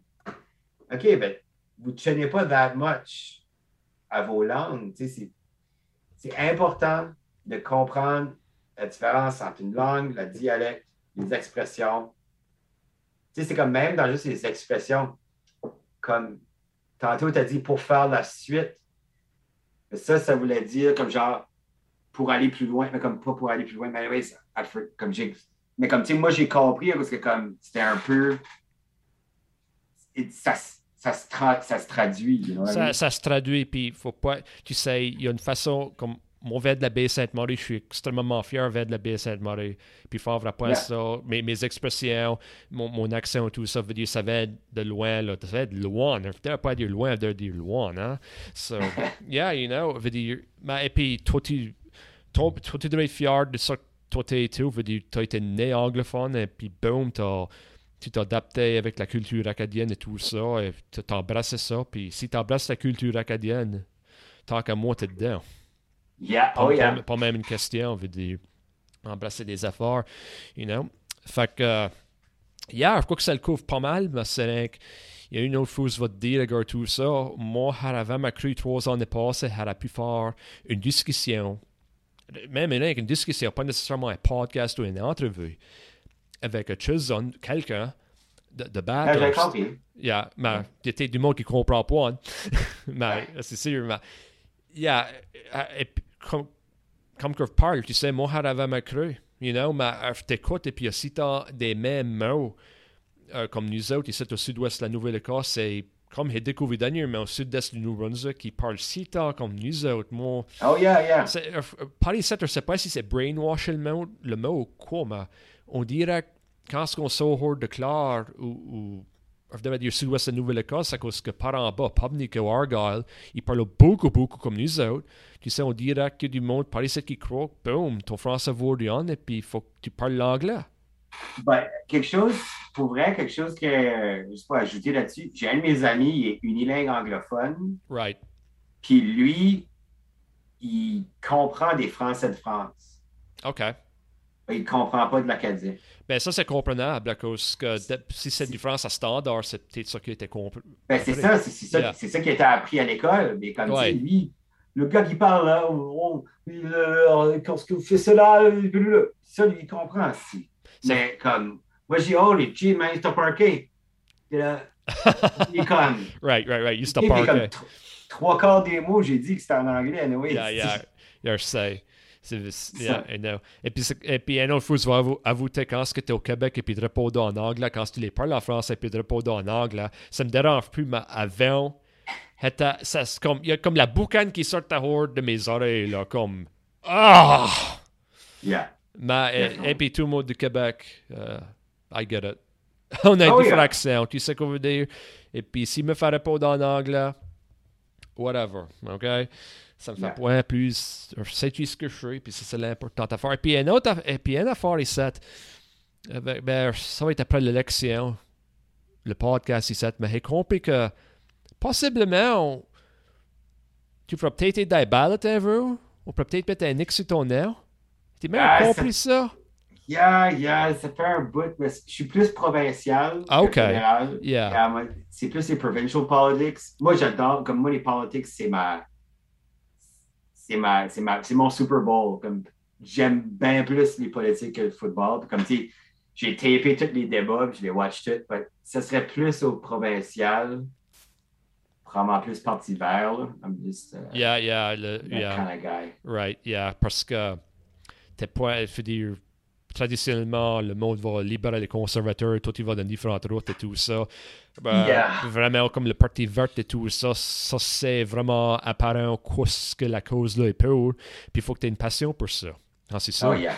S2: OK, ben vous ne tenez pas that much à vos langues. C'est important de comprendre la différence entre une langue, le dialecte, les expressions. C'est comme même dans juste les expressions. Comme tantôt, tu as dit pour faire la suite. Mais ça, ça voulait dire comme genre pour aller plus loin, mais comme pas pour aller plus loin, mais anyways, I for- comme j'ai. Mais comme tu sais, moi j'ai compris parce que comme c'était un peu. Ça, se tra- ça se traduit. you know
S1: ça, se traduit, puis faut pas. Tu sais, il y a une façon, comme mon verre de la baie Sainte-Marie, je suis extrêmement fier verre de la baie Sainte-Marie. Puis fort après
S2: Yeah.
S1: ça, mes, mes expressions, mon, mon accent, tout ça veut dire ça vient de loin, là. Ça vient de loin. Ça veut pas dire loin, veut dire loin, hein? So, yeah, you know, veut dire. Et puis, toi, tu, toi, tu devrais être fier de ça que toi, t'es tout. Veut dire, tu as été né anglophone, et puis boum, t'as tu adapté avec la culture acadienne et tout ça, et tu t'embrasses ça, puis si tu embrasses la culture acadienne, tant qu'à moi, t'es dedans.
S2: Yeah,
S1: Pas,
S2: oh yeah.
S1: pas- pas même une question, veut dire, embrasser des affaires, you know. Fait que, yeah, je crois que ça le couvre pas mal, mais c'est rien que- il y a une autre chose, je vais te dire, regarde tout ça. Moi, avant m'a cru trois ans passés, j'aurais pu faire une discussion, même rien qu'une discussion, pas nécessairement un podcast ou une entrevue, avec quelqu'un de, de
S2: Ah, J'ai compris.
S1: Yeah, mais il y a peut-être du monde qui comprend pas. hein. mais c'est sûr, mais. Yeah, euh, et comme, comme que je parle, tu sais, moi, j'avais ma cru. You know, mais euh, je t'écoute et puis si tu as des mêmes mots, euh, comme nous autres, ici au sud-ouest de la Nouvelle-Écosse, c'est comme j'ai découvert dernièrement au sud-est du New-Brunswick, qui parle si tard comme nous autres. Moi,
S2: Oh yeah, yeah.
S1: euh, euh, par ici, je ne sais pas si c'est brainwash le mot, le mot ou quoi, mais on dirait quand on sort hors de clair ou, ou dire sud-ouest de Nouvelle-Écosse, à cause que par en bas, Pubnico, Argyle, ils parlent beaucoup, beaucoup comme nous autres. Tu sais, on dirait a du monde par ici qui croit, boum, ton français vaut rien et puis il faut que tu parles l'anglais.
S2: Ben, quelque chose, pour vrai, quelque chose que je sais pas ajouter là-dessus. J'ai un de mes amis, il est unilingue anglophone,
S1: Right.
S2: puis lui, il comprend des Français de France.
S1: OK.
S2: Il comprend pas de l'acadien.
S1: Ben ça, c'est comprenable à cause que si c'est du français standard, c'est peut-être ça qui était compris.
S2: Ben, c'est ça, c'est ça,
S1: Yeah.
S2: ça qui été appris à l'école. Mais comme
S1: Ouais.
S2: lui, le gars qui parle là, on- on- il, euh, quand ce que vous faites cela, blablabla, ça, lui, il comprend aussi. Mais comme, moi, j'ai dit, oh, les G, man. Puis là, il est comme,
S1: Right, right, right. You stop
S2: il est comme
S1: parking.
S2: tr- trois quarts des mots, j'ai dit que c'était en anglais, anyway.
S1: Yeah, yeah. yeah, I know. Et puis, et puis, un autre fois, tu vas avou- avouer quand tu es au Québec et puis de répondre en anglais, quand tu les parles en français et puis de répondre en anglais, ça me dérange plus, mais avant, c'est comme, il y a comme la boucane qui sort à hors de mes oreilles, là, comme. Ah!
S2: Yeah.
S1: Mais, et, puis tout le monde du Québec, euh, I get it. On a
S2: Oh,
S1: différent
S2: yeah.
S1: accent, tu sais qu'on veut dire? Et puis, s'il me fait répondre en anglais, whatever, OK? Ça me fait
S2: Yeah.
S1: point plus. Sais-tu ce que je suis? Puis ça, c'est l'important affaire. Et puis, une autre et puis une affaire ici, euh, ben, ben, ça va être après l'élection, le podcast ici, mais j'ai compris que possiblement, on- tu feras peut-être des ballots un jour. On pourrait peut-être mettre un X sur ton nom. Tu même
S2: Ah, ça-
S1: compris ça?
S2: Yeah, yeah, ça fait un bout, mais je suis plus provincial
S1: Ah,
S2: que
S1: ok.
S2: fédéral.
S1: Yeah.
S2: Yeah, moi, c'est plus les provincial politics. Moi, j'adore, comme moi, les politics, c'est ma. C'est ma, c'est ma, c'est mon Super Bowl. Comme, j'aime bien plus les politiques que le football. Puis comme, tu sais, j'ai tapé tous les débats, puis je les watch tous. Ça serait plus au provincial. Probablement plus parti vert, là. I'm just uh,
S1: Yeah, yeah, le, yeah.
S2: kind of guy.
S1: Right, yeah, parce que t'es pas, je veux dire, traditionnellement, le monde va libérer les conservateurs, tout il va dans différentes routes et tout ça. Ben,
S2: Yeah.
S1: Vraiment, comme le Parti vert et tout ça, ça c'est vraiment apparent qu'est-ce que la cause là est pour. Puis il faut que tu aies une passion pour ça. Ah, c'est ça.
S2: Oh, yeah.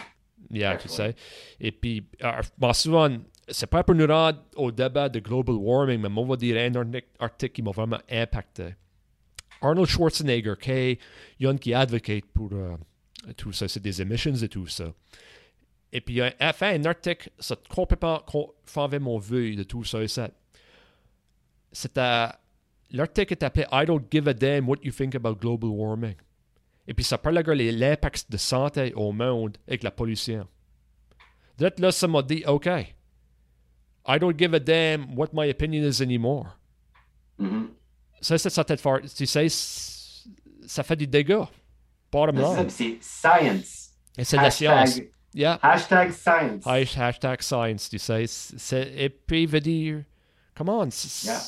S1: Yeah, tu sais. Et puis, euh, bon, souvent, c'est pas pour nous rendre au débat de global warming, mais moi, on va dire un artic- article qui m'a vraiment impacté. Arnold Schwarzenegger, qui est un qui advocate pour euh, tout ça, c'est des emissions et tout ça. Et puis, il a fait un article, ça complètement conformait mon vue de tout ça et ça. C'était. L'article est appelé I don't give a damn what you think about global warming. Et puis ça parle de l'impact de santé au monde avec la pollution. Direct là, ça m'a dit, OK, I don't give a damn what my opinion is anymore.
S2: Mhm.
S1: Ça, c'est ça tête fort. Tu sais, ça fait du dégât. Bottom
S2: C'est
S1: line.
S2: C'est science.
S1: Et c'est de la science. Yeah.
S2: hashtag science.
S1: Hash- Hashtag science, tu sais. C'est- Et puis, veut dire, come on, c-
S2: Yeah.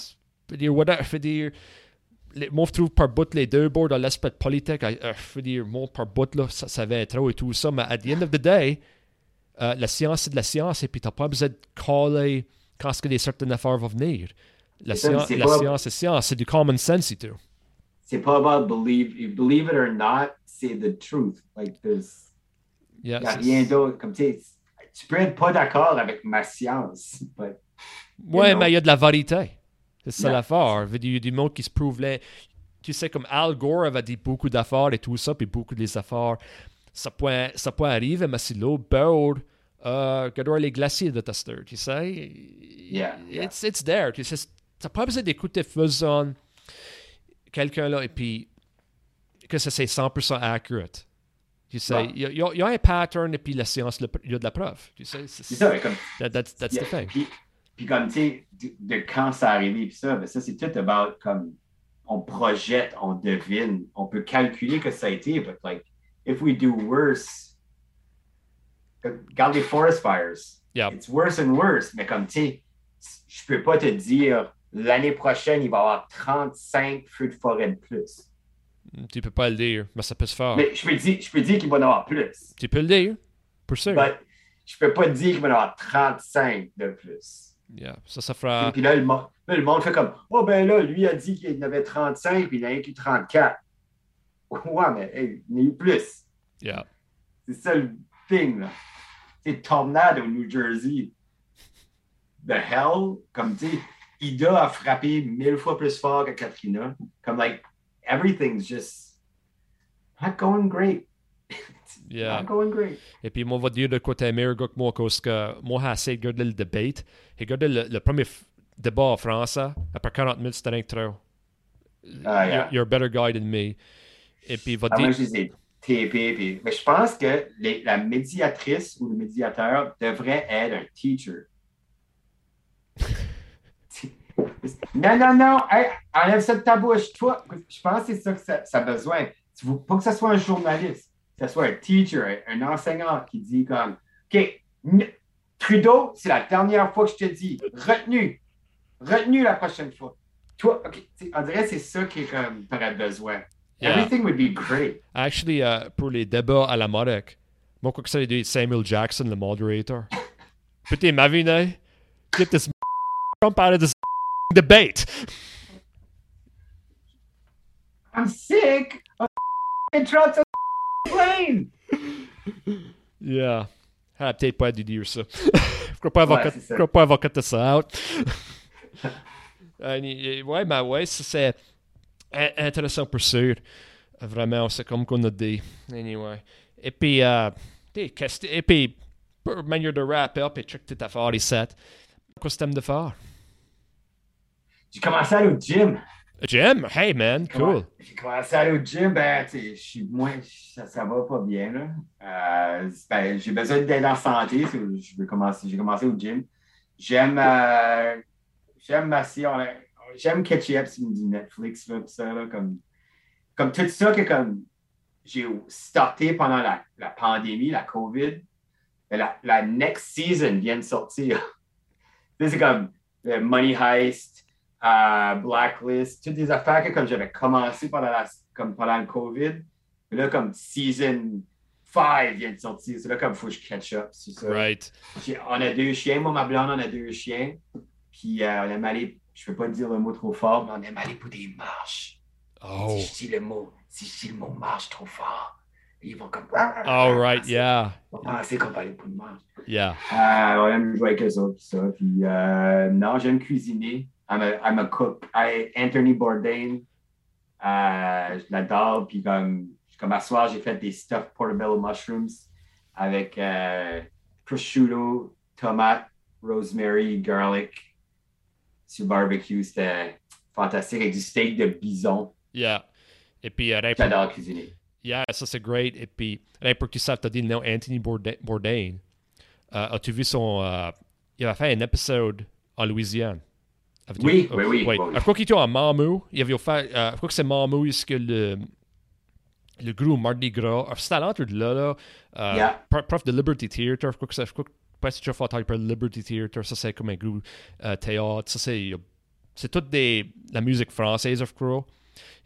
S1: veut dire, whatever, veut dire, les, moi, je trouve par bout les deux bords dans l'aspect politique, euh, je veux dire, moi, par bout, là, ça, ça va être trop et tout ça, mais at the end of the day, euh, la science, c'est de la science, et puis t'as pas besoin de caller quand ce que des certaines affaires vont venir. La, science,
S2: c'est
S1: la
S2: pas-
S1: science, c'est science, c'est du common sense et tout.
S2: C'est pas about believe, believe it or not, c'est the truth. Like, there's,
S1: Yeah,
S2: y a rien d'autre. Comme, tu tu peux être pas d'accord avec ma science, but
S1: Ouais,
S2: know.
S1: mais il y a de la variété. C'est ça
S2: Yeah.
S1: l'affaire. Il y a du monde qui se prouve là. Tu sais, comme Al Gore avait dit beaucoup d'affaires et tout ça, puis beaucoup des affaires. Ça peut, ça peut arriver, mais si l'eau bord, euh, les glaciers de Tester, tu sais?
S2: Yeah.
S1: It's, it's there. Tu sais, t'as pas besoin d'écouter faisant quelqu'un là et puis que ça c'est 100% accurate. Tu sais,
S2: Ouais.
S1: il y, y a- il y a un pattern et puis la science, il y a de la preuve. Tu sais, c'est
S2: c'est ça, mais comme,
S1: that- that's, that's
S2: Yeah,
S1: the thing.
S2: Puis, puis comme, tu sais, de, de quand ça arrivé, puis ça, ben ça, c'est tout about, comme, on projette, on devine, on peut calculer que ça a été, but like, if we do worse, regarde les forest fires.
S1: Yeah.
S2: It's worse and worse, mais comme, tu sais, je peux pas te dire, l'année prochaine, il va y avoir 35 feux de forêt de plus.
S1: Tu peux pas le dire, mais ça peut se faire.
S2: Mais je peux dire, je peux dire qu'il va en avoir plus.
S1: Tu peux le dire, pour sûr.
S2: But je peux pas dire qu'il va en avoir 35 de plus.
S1: Yeah, Ça, ça fera.
S2: Puis là le, monde, là, le monde fait comme Oh, ben là, lui a dit qu'il en avait 35, puis il en a eu 34. Ouais, mais hey, il en a eu plus.
S1: Yeah.
S2: C'est ça le thing, là. C'est tornade au New Jersey. The hell, comme tu sais, Ida a frappé mille fois plus fort que Katrina. Comme, like, everything's just not going great.
S1: Yeah.
S2: Not going great.
S1: Et puis, moi, on va dire de quoi t'es meilleur gars que moi, parce que moi, j'ai essayé de regarder le debate. J'ai regardé le, le premier débat en français. Après 40 minutes, c'était rien que trop.
S2: Ah, yeah.
S1: You're, a better guy than me. Et puis, va
S2: Ah, moi, je les ai tapés. puis- Mais je pense que les- la médiatrice ou le médiateur devrait être un teacher. non, non, non, hey, enlève ça de ta bouche. Toi, je pense que c'est ça que ça, ça a besoin. Tu veux pas que ce soit un journaliste, que ce soit un teacher, un, un enseignant qui dit comme OK, Trudeau, c'est la dernière fois que je te dis, retenu, retenu la prochaine fois. Toi, OK, tu sais, on dirait que c'est ça qui est comme, t'aurais besoin.
S1: Yeah.
S2: Everything would be great.
S1: Actually, uh, pour les débats à la Morec, moi, quoi que ça, c'est Samuel Jackson, le moderator. Putain, Mavine, get this Trump out of this debate.
S2: I'm sick of Trump's plane.
S1: Yeah. Ah, peut-être pas dû dire ça. Je crois pas avoir,
S2: Ouais,
S1: cut-
S2: c'est
S1: je
S2: ça.
S1: crois pas avoir cuté ça out. Euh, ni- ouais, mais ouais, ça, c'est in- intéressant pour sûr. Euh, Vraiment, c'est comme qu'on a dit. Anyway. Et puis, euh, t'es, qu'est-ce que- et puis, pour manière de wrap up et check tes affaires ici. Qu'est-ce que t'aimes de faire?
S2: J'ai commencé à aller au gym.
S1: Jim, hey man, cool.
S2: J'ai commencé à aller au gym, ben, tu sais, je suis moins, ça, ça va pas bien, là. Euh, ben, j'ai besoin d'être en santé, je veux commencer, j'ai commencé au gym. J'aime, euh, j'aime on a- j'aime catch up sur du Netflix, là, pis ça, là, comme, comme tout ça que, comme, j'ai starté pendant la, la pandémie, la COVID. Ben, La, la next season vient de sortir. C'est comme le Money Heist, Blacklist, toutes des affaires que comme j'avais commencé pendant, la, comme pendant le COVID. Et là, comme season 5 vient de sortir. C'est là comme il faut que je catch up sur ça.
S1: Right.
S2: On a deux chiens. Moi, ma blonde, on a deux chiens. Puis euh, on aime aller, je ne peux pas dire le mot trop fort, mais on aime aller pour des marches.
S1: Oh.
S2: Si je dis le mot, si je dis le mot marche trop fort, ils vont comme.
S1: All right, yeah.
S2: On penser qu'on aller pour une marche.
S1: Yeah.
S2: Euh, on aime jouer avec eux autres, ça. Puis, euh, non, j'aime cuisiner. I'm a, I'm a cook. I, Anthony Bourdain, euh, je l'adore. Puis, comme, comme à soir, j'ai fait des stuffed portobello mushrooms avec euh, prosciutto, tomate, rosemary, garlic sur barbecue. C'était fantastique avec du steak de bison.
S1: Yeah. Et puis, euh,
S2: J'adore cuisiner.
S1: Yeah, ça c'est great. Et puis, rien pour que tu saches, t'as dit le nom Anthony Bourdain. Bourdain. Euh, As-tu vu son. euh, il avait fait un épisode en Louisiane.
S2: Oui, oui, oui,
S1: ouais.
S2: oui.
S1: Je crois qu'il était en Mamou. Il avait fait. euh, je crois que c'est Mamou, est-ce que le. Le groupe Mardi Gras. Ah, C'était à l'entre de là, là. Euh,
S2: Yeah.
S1: pro- Prof de Liberty Theatre. Je crois que c'est. Je crois que pas si tu as Liberty Theatre. Ça, c'est comme un groupe euh, théâtre. Ça, c'est. C'est toute des, la musique française, of course.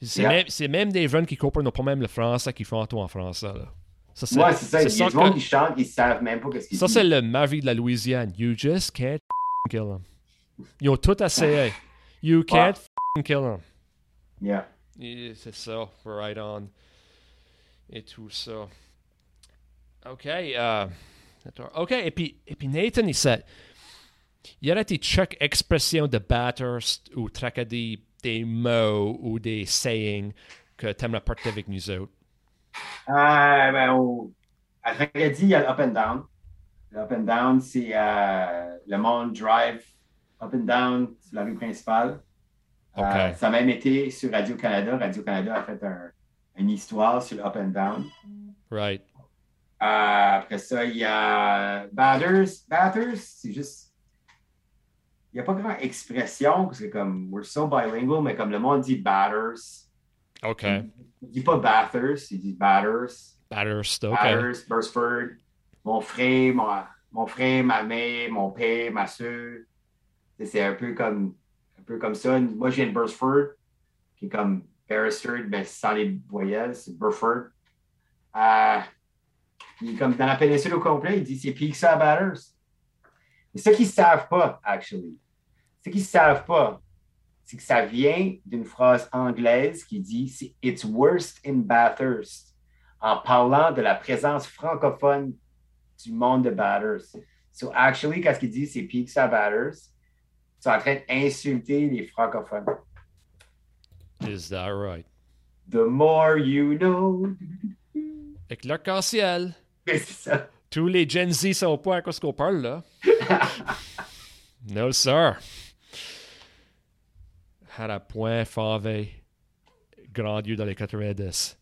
S1: C'est
S2: Yeah.
S1: même, c'est même des jeunes qui comprennent pas même le français qui font tout en français. Là. Ça, c'est,
S2: Moi, c'est ça. Il y a
S1: ça
S2: monde
S1: que-
S2: qui chante, ils savent même pas ce qu'ils
S1: ça, c'est le Marie de la Louisiane. You just can't kill them. Ils ont tout essayé. You can't kill them.
S2: Yeah.
S1: Et C'est ça, right on. Et tout ça. OK. attends. OK, et puis, et puis Nathan, il sait. Il y aurait des chaque expression de batters ou tracadie des mots ou des sayings que tu aimerais partager avec nous autres?
S2: Euh, ben, au, à Tracadie, il y a le up and down. Le up and down, c'est euh, le monde drive up and down sur la rue principale. Euh, ça a même été sur Radio-Canada. Radio-Canada a fait un- une histoire sur le up and down.
S1: Right.
S2: Euh, après ça, il y a Batters. Batters, c'est juste. Il n'y a pas grand expression, parce que comme, we're so bilingual, mais comme le monde dit batters.
S1: OK.
S2: Il dit pas batters, il dit batters.
S1: Batters. OK.
S2: Batters, Bursford, mon frère, mon, mon frère, ma mère, mon père, ma soeur. C'est- un peu comme un peu comme ça. Moi, je viens de Bursford, qui est comme Beresford, mais sans les voyelles, c'est Burford. Euh, comme dans la péninsule au complet, il dit c'est à Batters. Mais ce qu'ils ne savent pas, actually, ce qu'ils ne savent pas, c'est que ça vient d'une phrase anglaise qui dit c'est It's worst in Bathurst en parlant de la présence francophone du monde de Batters. So, actually, qu'est-ce qu'il dit, c'est à Batters. Ils sont en train d'insulter les francophones.
S1: Is that right?
S2: The more you know.
S1: Avec l'arc-en-ciel.
S2: C'est ça.
S1: Tous les Gen Z sont pas à quoi ce qu'on parle, là. no, sir. Had a point favé. Grand Dieu dans les 90.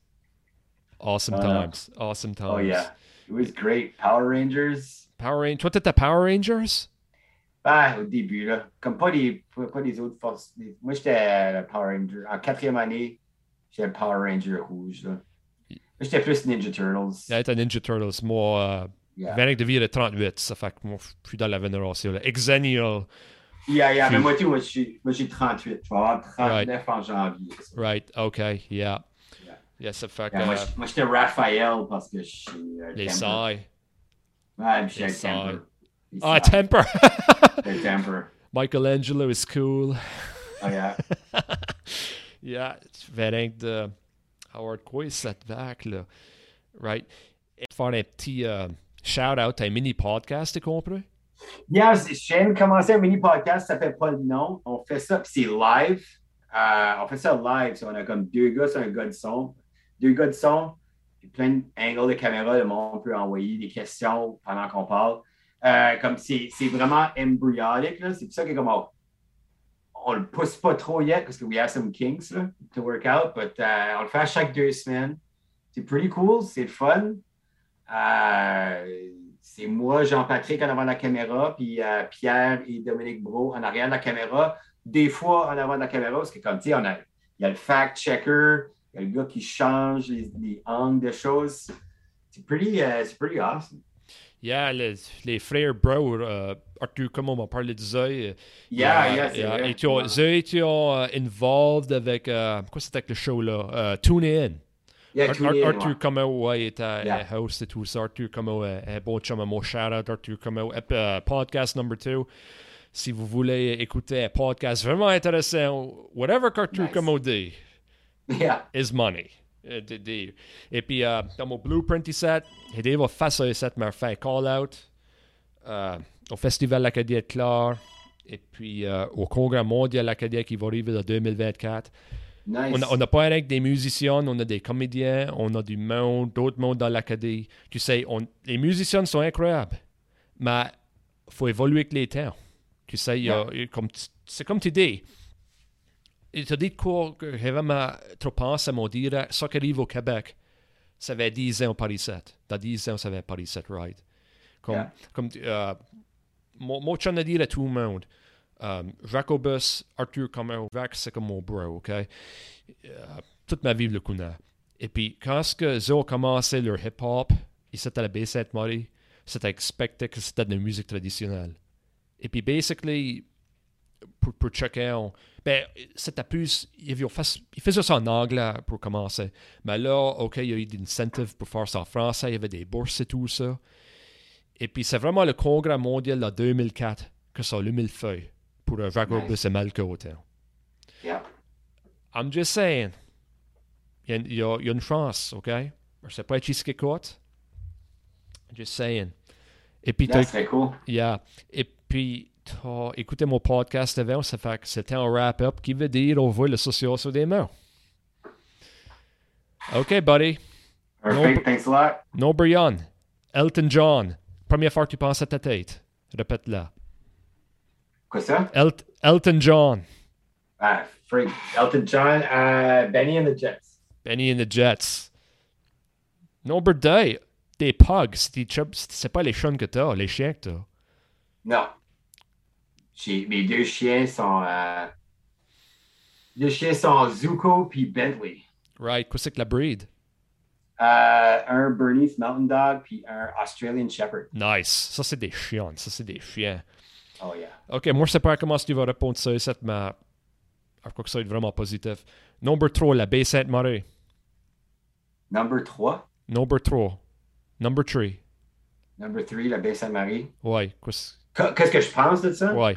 S1: Awesome
S2: Ah.
S1: times. Awesome times.
S2: oh, yeah. It was great. Power Rangers.
S1: Power Rangers. Toi, t'étais Power Rangers?
S2: Ah, au début, là. Comme pas les, pas, les autres forces. les- Moi, j'étais le Power Ranger. En quatrième année, j'étais le Power Ranger rouge, là. Moi, j'étais plus Ninja Turtles.
S1: Yeah, t'es Ninja Turtles. Moi, euh,
S2: Yeah.
S1: De vie de 38. Ça fait que moi, je suis dans la vénération. Là. Exennial.
S2: Yeah, yeah, mais
S1: Puis-
S2: moi, tout, moi, j'ai moi, j'ai 38. Je vais avoir 39 en janvier.
S1: Right. Okay. Yeah. Yeah, ça fait que
S2: moi,
S1: euh,
S2: je- moi, j'étais Raphaël parce que je suis. euh,
S1: les sailles.
S2: Ouais, puis.
S1: Les Ah,
S2: sailles.
S1: Temper!
S2: Temper.
S1: Michelangelo is cool.
S2: Oh, yeah.
S1: Ja, tu verrais de Howard Coy cette vague, là. Right? Faire un petit euh, shout-out à un mini-podcast, tu comprends?
S2: Yeah, je je viens de commencer un mini podcast, ça fait pas le nom. On fait ça, puis c'est live. Euh, on fait ça live. so on a comme deux gars sur un gars de son. Deux gars de son, puis plein d'angles de caméra. Le monde peut envoyer des questions pendant qu'on parle. Euh, comme c'est vraiment embryonique, là. C'est pour ça que comme on, le pousse pas trop yet parce que we have some kinks là, to work out, but euh, on le fait à chaque deux semaines. C'est pretty cool, c'est fun. Euh, c'est moi, Jean-Patrick, en avant de la caméra, puis Pierre et Dominique Bro en arrière de la caméra. Des fois en avant de la caméra, parce que comme tu sais, il y a le fact-checker, il y a le gars qui change les, les angles de choses. C'est pretty, c'est pretty awesome.
S1: Yeah, les, les frères Bro, euh, Arthur, comme on m'a parlé de.
S2: Yeah,
S1: euh,
S2: yeah, c'est
S1: euh,
S2: vrai.
S1: Et tu as, Zoé, tu as involved avec, euh, quoi c'était avec le show là? Euh, Tune In.
S2: Yeah,
S1: Ar-
S2: tune
S1: Ar-
S2: in,
S1: Arthur
S2: ouais.
S1: Como, ouais, est à
S2: Yeah.
S1: host et tout ça. Arthur Como, euh, un bon chum à mon shout-out. Arthur Como, podcast number two. Si vous voulez écouter un podcast vraiment intéressant, whatever qu'Arthur
S2: Nice.
S1: Como dit,
S2: Yeah,
S1: is money. Euh, Et puis, euh, dans mon blueprint ici, il va faire ça ici, m'a fait un call-out euh, au Festival L'Acadie de Clare et puis euh, au Congrès mondial L'Acadie qui va arriver en 2024.
S2: nice.
S1: On n'a pas rien que des musiciens, on a des comédiens, on a du monde, d'autres mondes dans l'Acadie. Tu sais, on- les musiciens sont incroyables, mais il faut évoluer avec les temps. Tu sais, il y a- comme tu- c'est comme tu dis. Il te dit quoi que j'ai vraiment trop pensé à me dire, ça qui arrive au Québec, ça fait 10 ans Paris 7. Dans 10 ans, ça fait Paris 7, right? Comme,
S2: Yeah.
S1: comme moi, moi, je tiens à dire à tout le monde, euh, Jacobus, Arthur Comer, Vac, c'est comme mon bro, OK? Euh, toute ma vie, le connais. Et puis, quand ce que ils ont commencé leur hip-hop, ils étaient à la B7 Marie, c'était expecté que c'était de la musique traditionnelle. Et puis, basically, pour, pour chacun, ben, c'était plus, ils, avaient fait- ils faisaient ça en anglais pour commencer. Mais là, OK, il y a eu des incentives pour faire ça en français, il y avait des bourses et tout ça. Et puis, c'est vraiment le congrès mondial de 2004 que ça a le feu pour euh, Jacobus
S2: Nice.
S1: et Malco autant.
S2: Yeah.
S1: I'm just saying. Il y, a- il y a, il y a une chance, OK? Je sais pas qui écoute. Just saying. Et puis,
S2: Yeah, c'est cool.
S1: yeah. Et puis, t'as écouté mon podcast avant, ça fait que c'était un wrap-up qui veut dire on voit le social sur des mots. OK, buddy.
S2: Perfect,
S1: No-
S2: thanks a lot.
S1: No Brian. Elton John. Première fois que tu penses à ta tête. Répète-la.
S2: Quoi ça?
S1: El- Elton John.
S2: Ah, freak. Elton John, uh, Benny and the Jets.
S1: Benny and the Jets. Number day. Des pugs. C'est pas les chiens que t'as, les chiens que t'as.
S2: Non. Mes deux chiens sont. Euh, deux chiens sont Zuko puis Bentley.
S1: Right. Qu'est-ce que la breed?
S2: Euh, un Bernese Mountain Dog puis un Australian Shepherd.
S1: Nice. Ça, c'est des chiens. Ça, c'est des chiens.
S2: Oh yeah.
S1: OK, moi, je sais pas comment tu vas répondre ça, cette, mais je crois que ça va être vraiment positif. Number 3, la baie Sainte-Marie.
S2: Number 3.
S1: Number 3. Number 3.
S2: Number 3, la baie Sainte-Marie.
S1: Ouais. Qu'est-ce
S2: Qu- Qu'est-ce que je pense de ça?
S1: ouais.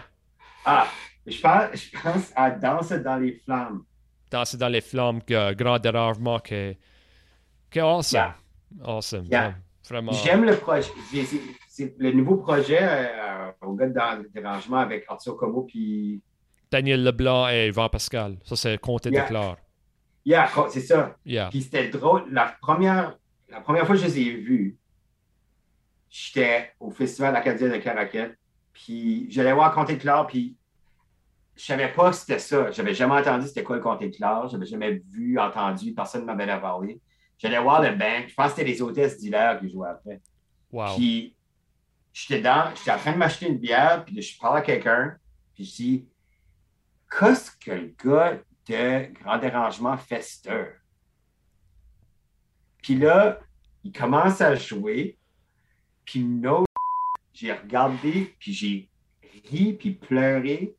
S2: Ah, je pense, je pense à Danse dans les flammes.
S1: Danser dans les flammes, que, grand dérangement, que, que awesome.
S2: Yeah.
S1: Awesome.
S2: Yeah.
S1: Vraiment.
S2: J'aime le projet. C'est le nouveau projet euh, au gars de dans le dérangement avec Arthur Como puis.
S1: Daniel Leblanc et Jean Pascal. Ça, c'est Comté de Clare.
S2: Yeah, c'est ça.
S1: Yeah.
S2: Puis c'était drôle. La première, la première fois que je les ai vus, j'étais au Festival acadien de Caraquet. Puis j'allais voir Comté de Clare, puis je savais pas que c'était ça. J'avais jamais entendu c'était quoi le Comté de Clare. J'avais jamais vu, entendu. Personne ne m'avait parlé. J'allais voir le bank. Je pense que c'était les hôtesses d'hiver qui jouaient après.
S1: Wow.
S2: Puis j'étais dans, j'étais en train de m'acheter une bière, puis je parle à quelqu'un, puis je dis Qu'est-ce que le gars de Grand Dérangement fait cette Puis là, il commence à jouer, puis no, j'ai regardé, puis j'ai ri, puis pleuré,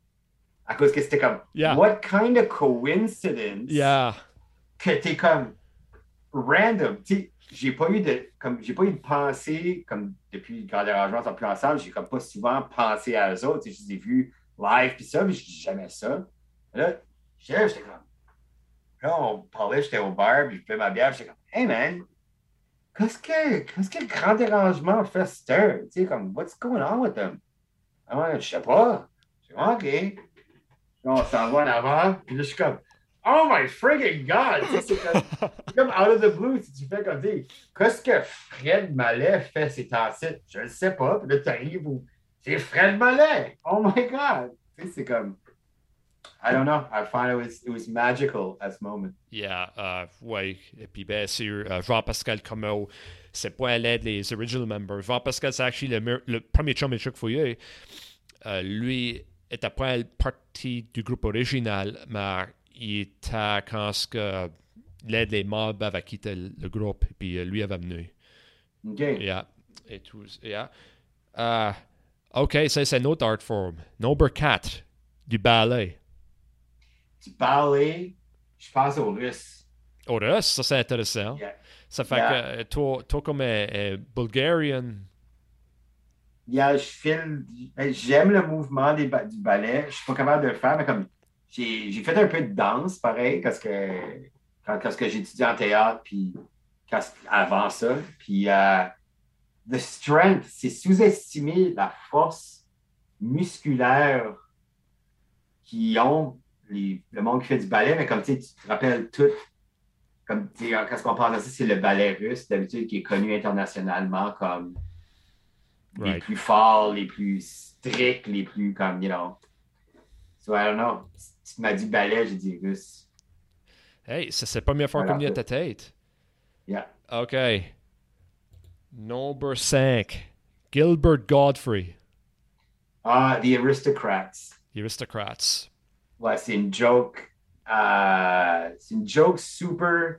S2: à cause que c'était comme
S1: Yeah.
S2: What kind of coincidence
S1: Yeah.
S2: que t'es comme random. Tu j'ai pas eu de comme j'ai pas eu de pensée comme depuis le grand dérangement, on plus ensemble, j'ai comme pas souvent pensé à eux autres. Je les ai vus live puis ça, mais je dis jamais ça. Là, j'étais j'étais comme. Là, on parlait, j'étais au bar, puis je fais ma bière, j'étais comme Hey man, qu'est-ce que qu'est-ce que le grand dérangement fait stir? Tu sais, comme what's going on with them? Ah je sais pas. Je dis, OK. On s'en va en avant, puis là, je suis comme Oh my friggin' God! C'est comme, out of the blue, si tu fais comme dire, qu'est-ce que Fred Mallet fait ces temps-ci? Je ne sais pas. Puis là, tu arrives où? C'est Fred Mallet! Oh my God! Tu sais, c'est comme, I don't know. I find it was, it was magical at this moment.
S1: Yeah, uh, ouais. Et puis, bien sûr, uh, Jean-Pascal Comeau, c'est pas à l'aide les original members. Jean-Pascal, c'est actually le, le premier chum de Chuck Fouillé. Uh, lui était pas partie du groupe original, mais il était quand que l'aide les mobs avait quitté le groupe, puis lui avait venu.
S2: OK.
S1: Yeah. Et tout. Yeah. Uh, OK, ça, c'est notre art form. Number 4, du ballet.
S2: Du ballet, je pense au russe.
S1: Au russe, ça, c'est intéressant.
S2: Yeah.
S1: Ça fait
S2: Yeah.
S1: que toi, toi comme euh, euh, Bulgarian,
S2: Yeah, je file, ben, j'aime le mouvement des du ballet. Je suis pas capable de le faire, mais comme j'ai j'ai fait un peu de danse, pareil, parce que quand, quand étudié en théâtre, puis quand- avant ça. Puis euh, the strength, c'est sous-estimer la force musculaire qu'ils ont les- le monde qui fait du ballet, mais comme tu sais, tu te rappelles tout. Comme quand on pense à ça, c'est le ballet russe, d'habitude, qui est connu internationalement comme les
S1: Right.
S2: plus forts, les plus stricts, les plus comme, you know. So I don't know. Tu m'as dit ballet, j'ai dit russe.
S1: hey, ça c'est la première fois
S2: Voilà.
S1: qu'on y a ta tête.
S2: Yeah.
S1: OK. Number 5, Gilbert Godfrey,
S2: Ah, The Aristocrats.
S1: The Aristocrats.
S2: Ouais, c'est une joke. euh, c'est une joke super,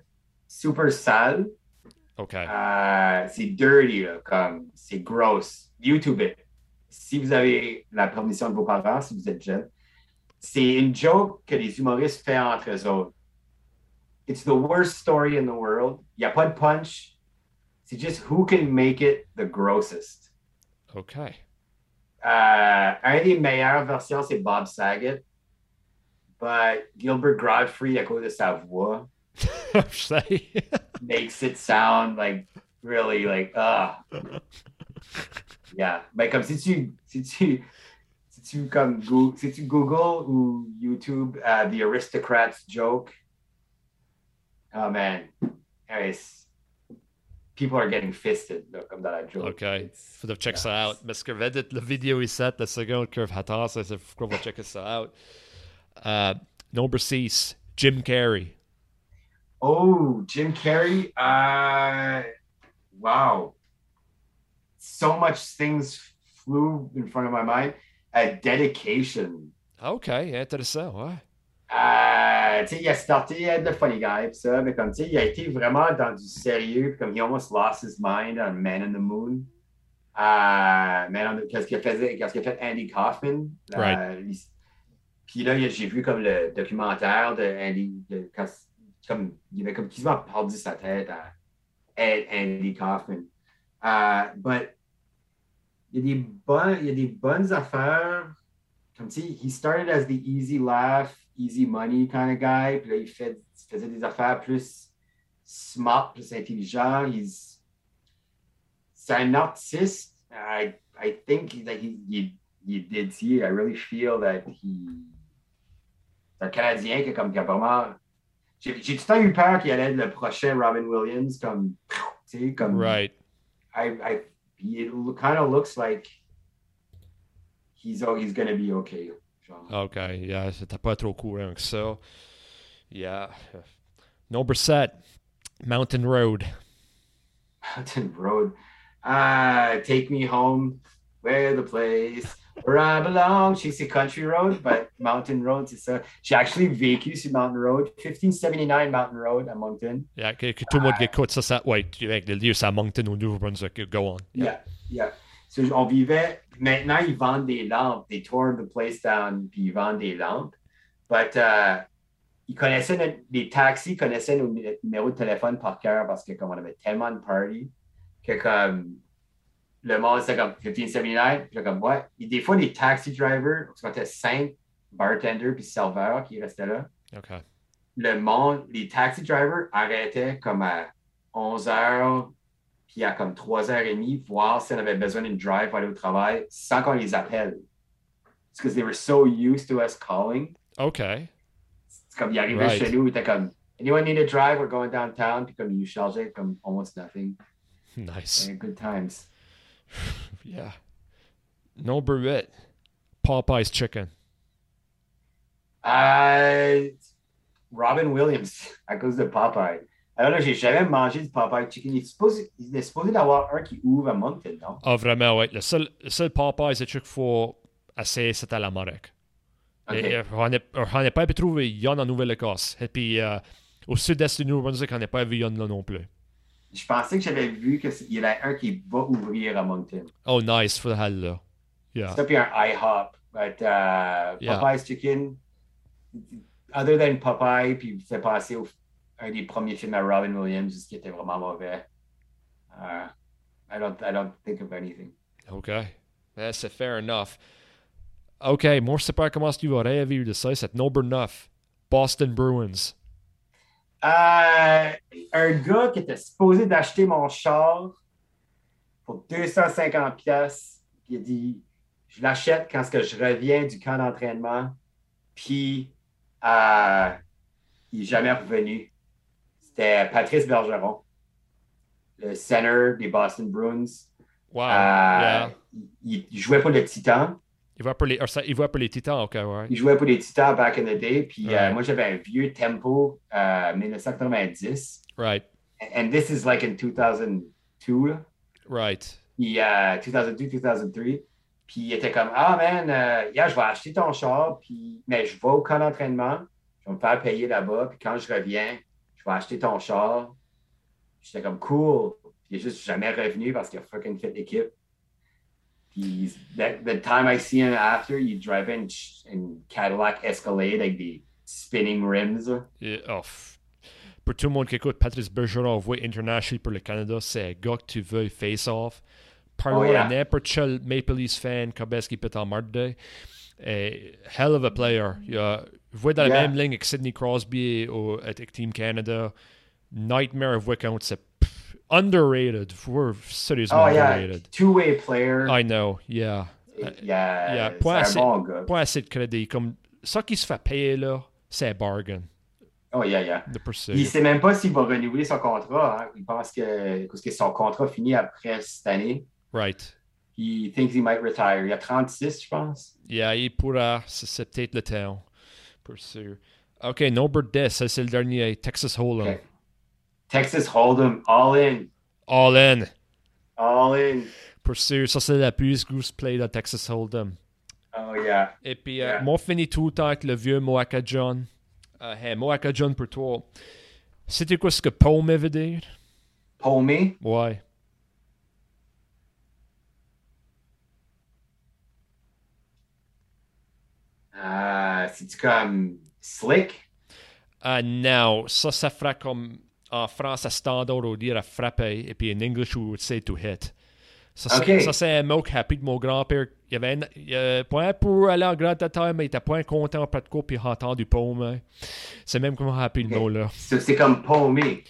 S2: super sale.
S1: OK.
S2: Euh, c'est dirty, là, comme c'est gross. YouTube it. Si vous avez la permission de vos parents, si vous êtes jeune, c'est une joke que les humoristes font entre eux autres. It's the worst story in the world. Il n'y a pas de punch. C'est juste who can make it the grossest.
S1: OK.
S2: Euh, un des meilleures versions, c'est Bob Saget. But Gilbert Godfrey, cause de sa voix,
S1: Je sais.
S2: makes it sound like really like ah yeah mais comme si tu si tu si tu comme go, si tu Google ou YouTube uh, the aristocrats joke oh man it's, people are getting fisted là, comme dans la joke
S1: OK.
S2: It's-
S1: Faut check
S2: yeah.
S1: ça out. Parce que Reddit, la vidéo est set, la seconde curve hatas, ça c'est faut qu'on va checker ça out. Uh, number 6, Jim Carrey.
S2: Oh, Jim Carrey. Uh, wow. So much things flew in front of my mind. A dedication.
S1: OK, intéressant, ouais.
S2: Euh, il a starté à The Funny Guy, pis ça, mais comme, tu sais, il a été vraiment dans du sérieux, comme, he almost lost his mind on Man in the Moon. Euh, Man on the- qu'est-ce qu'il faisait, qu'est-ce qu'il a fait Andy Kaufman.
S1: Right.
S2: Euh, il- Puis là, j'ai vu comme le documentaire de Andy, de- quand- comme, il avait comme quasiment perdu sa tête à Andy Kaufman. Euh, but, il y a des bonnes, il y a des bonnes affaires comme sais, he started as the easy laugh, easy money kind of guy. Puis là, il, fait, il faisait des affaires plus smart, plus intelligent. He's, c'est un artiste. I, I think that he, he, he did see. I really feel that he. C'est un Canadien qui, est comme, qui a vraiment. J'ai j'ai tout le temps eu peur qu'il allait être le prochain Robin Williams, comme. Tu sais, comme.
S1: Right.
S2: I, I, it kind of looks like he's, oh, he's going to be okay. Genre.
S1: OK, yeah, c'était pas trop courant que ça. Yeah. Number 7, Mountain Road.
S2: Mountain Road. Ah, take me home, where the place where I belong. Je sais Country Road, but Mountain roads. c'est a, she actually sur Mountain Road, 1579 Mountain Road à Moncton.
S1: Yeah, que, que tout le monde qui écoute ça, ça ouais, avec le lieu, c'est à Moncton au Nouveau-Brunswick. Go on.
S2: Yeah, yeah. So, on vivait. Maintenant, ils vendent des lampes. They tore the place down, puis ils vendent des lampes. But uh, ils connaissaient notre- les taxis connaissaient nos nu- numéros de téléphone par cœur parce que comme on avait tellement de parties que comme le monde c'était comme 1579 puis là, comme ouais et des fois les taxi drivers parce qu'on était cinq bartenders puis serveurs qui restaient là
S1: OK.
S2: le monde les taxi drivers arrêtaient comme à 11 h puis à comme 3h30 voir si on avait besoin d'une drive pour aller au travail sans qu'on les appelle because they were so used to us calling
S1: OK.
S2: c'est comme, il arrivait
S1: Right.
S2: chez nous, il était comme, anyone need a drive? We're going downtown. Puis comme, il chargeait comme almost nothing.
S1: Nice.
S2: And good times.
S1: Yeah. Number 8. Popeye's chicken.
S2: Euh, Robin Williams, à cause de Popeye. Alors là, j'ai jamais mangé du Popeye chicken. Il est supposé, il est supposé d'avoir un qui ouvre à Moncton, non?
S1: Ah, vraiment, ouais. Le seul, le seul Popeyes que qu'il faut essayer, c'est à l'Amérique.
S2: OK.
S1: Et, euh, On n'est on n'est pas pu trouver Yon en Nouvelle-Écosse. Et puis, euh, au sud-est du Nouveau-Brunswick, on n'est pas vu Yon là non plus.
S2: Je pensais que j'avais vu qu'il y en a un qui va ouvrir à Moncton.
S1: Oh, nice, for the hell, là. Yeah.
S2: Ça, puis un IHOP. But uh,
S1: Yeah.
S2: Popeye's chicken, other than Popeye, puis c'est passé au un des premiers films à Robin Williams qui était vraiment mauvais. Uh, I don't I don't think of anything.
S1: OK. Eh, c'est fair enough. OK, moi, je sais pas comment tu vas rêver de ça. C'est number 9. Boston Bruins.
S2: Euh, un gars qui était supposé d'acheter mon char pour 250 pièces, il a dit je l'achète quand que je reviens du camp d'entraînement, puis euh, il n'est jamais revenu. C'était Patrice Bergeron, le center des Boston Bruins.
S1: Wow.
S2: Euh,
S1: yeah.
S2: il, il jouait pour le Titan.
S1: Il va pour les, il pour les Titans, OK, ouais.
S2: Il jouait pour les Titans back in the day. Puis euh, moi, j'avais un vieux tempo euh, 1990.
S1: Right,
S2: And this is like in 2002. là.
S1: right.
S2: Puis, euh, 2002, 2003. Puis il était comme Ah man, euh, yeah, je vais acheter ton char, puis, mais je vais au camp d'entraînement, je vais me faire payer là-bas, puis quand je reviens, je vais acheter ton char. J'étais comme cool. Puis il est juste jamais revenu parce qu'il a fucking fait l'équipe. Puis that, the time I see him after, il drive in, in Cadillac Escalade like the spinning rims.
S1: Et, oh, pour tout le monde qui écoute, Patrice Bergeron voit international pour le Canada, c'est un gars que tu veux face-off. Parle
S2: Oh, yeah.
S1: à n'importe quel Maple Leafs fan, comme est-ce qu'il peut en marder. Et eh, hell of a player. Il a, voit dans la
S2: Yeah.
S1: même ligne avec Sidney Crosby au, avec Team Canada. Nightmare voit contre c'est underrated. Voit sérieusement
S2: Oh yeah,
S1: underrated.
S2: two-way player.
S1: I know, yeah.
S2: Yeah,
S1: yeah,
S2: c'est
S1: point assez-. Pas assez de crédit. Comme ça qui se fait payer là, c'est bargain
S2: Oh yeah, yeah. Il ne sait même pas s'il va renouveler son contrat. hein. Il pense que, parce que son contrat finit après cette année.
S1: Right.
S2: He thinks he might retire. Il a 36, je pense.
S1: Yeah, il pourra. C'est peut-être le temps. Pour sûr. OK, number 10, ça c'est le dernier. Texas Hold'em.
S2: Ok. Texas Hold'em, all in.
S1: All in.
S2: All in.
S1: Pour sûr, ça c'est la plus grosse play de Texas Hold'em.
S2: Oh yeah.
S1: Et puis, euh,
S2: Yeah.
S1: moi, fini tout le temps avec le vieux Moaka John. Euh, hey, Moaka John pour toi. C'était quoi ce que Pomme veut dire?
S2: Paumé.
S1: Ouais.
S2: Euh, C'est-tu comme slick?
S1: Ah non, ça, ça fera comme en France à standard, on dire à frapper, et puis en anglais, on would say to hit. Ça, c'est-
S2: Ok.
S1: ça, c'est un mot qui a appris de mon grand-père. Il avait un, il avait point pour aller en grande taille, mais il était point content après de quoi, puis il a entendu paume. hein. C'est même comment appris le mot là.
S2: C'est comme paumé.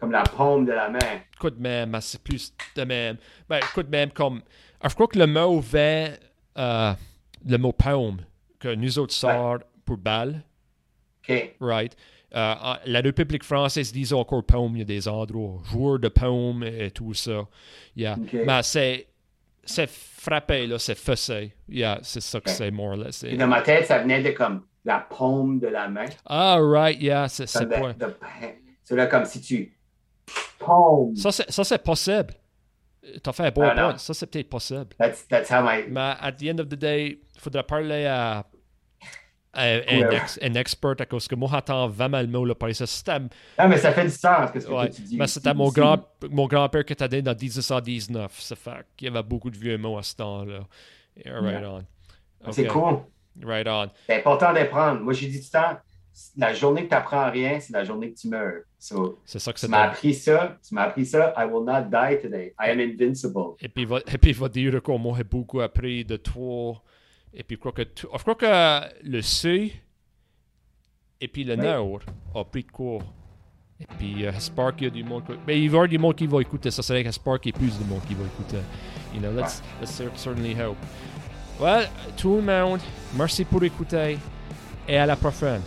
S2: Comme la paume de la main.
S1: Écoute, même, mais c'est plus de même. Ben, écoute, même comme. Alors, je crois que le mot vient, euh, le mot paume, que nous autres sort pour balle.
S2: OK.
S1: Right. Euh, la République française disent encore paume, il y a des endroits, joueurs de paume et tout ça. Yeah.
S2: Ok.
S1: Mais c'est, c'est frappé, là, c'est fessé. Yeah, c'est ça que
S2: Ok.
S1: c'est, more or less.
S2: Et dans ma tête, ça venait de comme la paume de la main.
S1: Ah, right, yeah, c'est, c'est.
S2: C'est là comme si tu paume.
S1: Ça, c'est, ça, c'est possible. T'as fait un bon
S2: Ah,
S1: point. Ça, c'est peut-être possible.
S2: That's, that's how my...
S1: Mais at the end of the day, il faudrait parler à, à un,
S2: Ouais.
S1: ex- un expert à cause que moi, j'entends vraiment le mot, là, par. C'était,
S2: Ah, mais ça fait du sens, qu'est-ce que
S1: ouais,
S2: tu dis.
S1: mais
S2: aussi,
S1: c'était mon, grand, mon grand-père qui était né dans 1919. Ça fait qu'il y avait beaucoup de vieux mots à ce temps-là. Yeah, right
S2: Yeah.
S1: on.
S2: C'est
S1: Ok,
S2: cool.
S1: Right on.
S2: C'est important d'apprendre. Moi, j'ai dit tout le temps, la journée que tu apprends rien, c'est la journée que tu meurs. So,
S1: C'est ça que
S2: tu
S1: c'est.
S2: m'as appris ça, tu m'as appris ça, I will not die today. I am invincible.
S1: Et puis, il va, et puis, il va dire que moi, j'ai beaucoup appris de toi. Et puis, je crois que, tu- je crois que le C et puis le
S2: Oui.
S1: Nord a pris de quoi. Et puis, euh, Spark, il y a du monde. Mais il va y avoir du monde qui va écouter. Ça serait que Spark, a plus de monde qui va écouter. You know, let's, let's cer- certainly hope. Well, tout le monde, merci pour écouter. Et à la prochaine.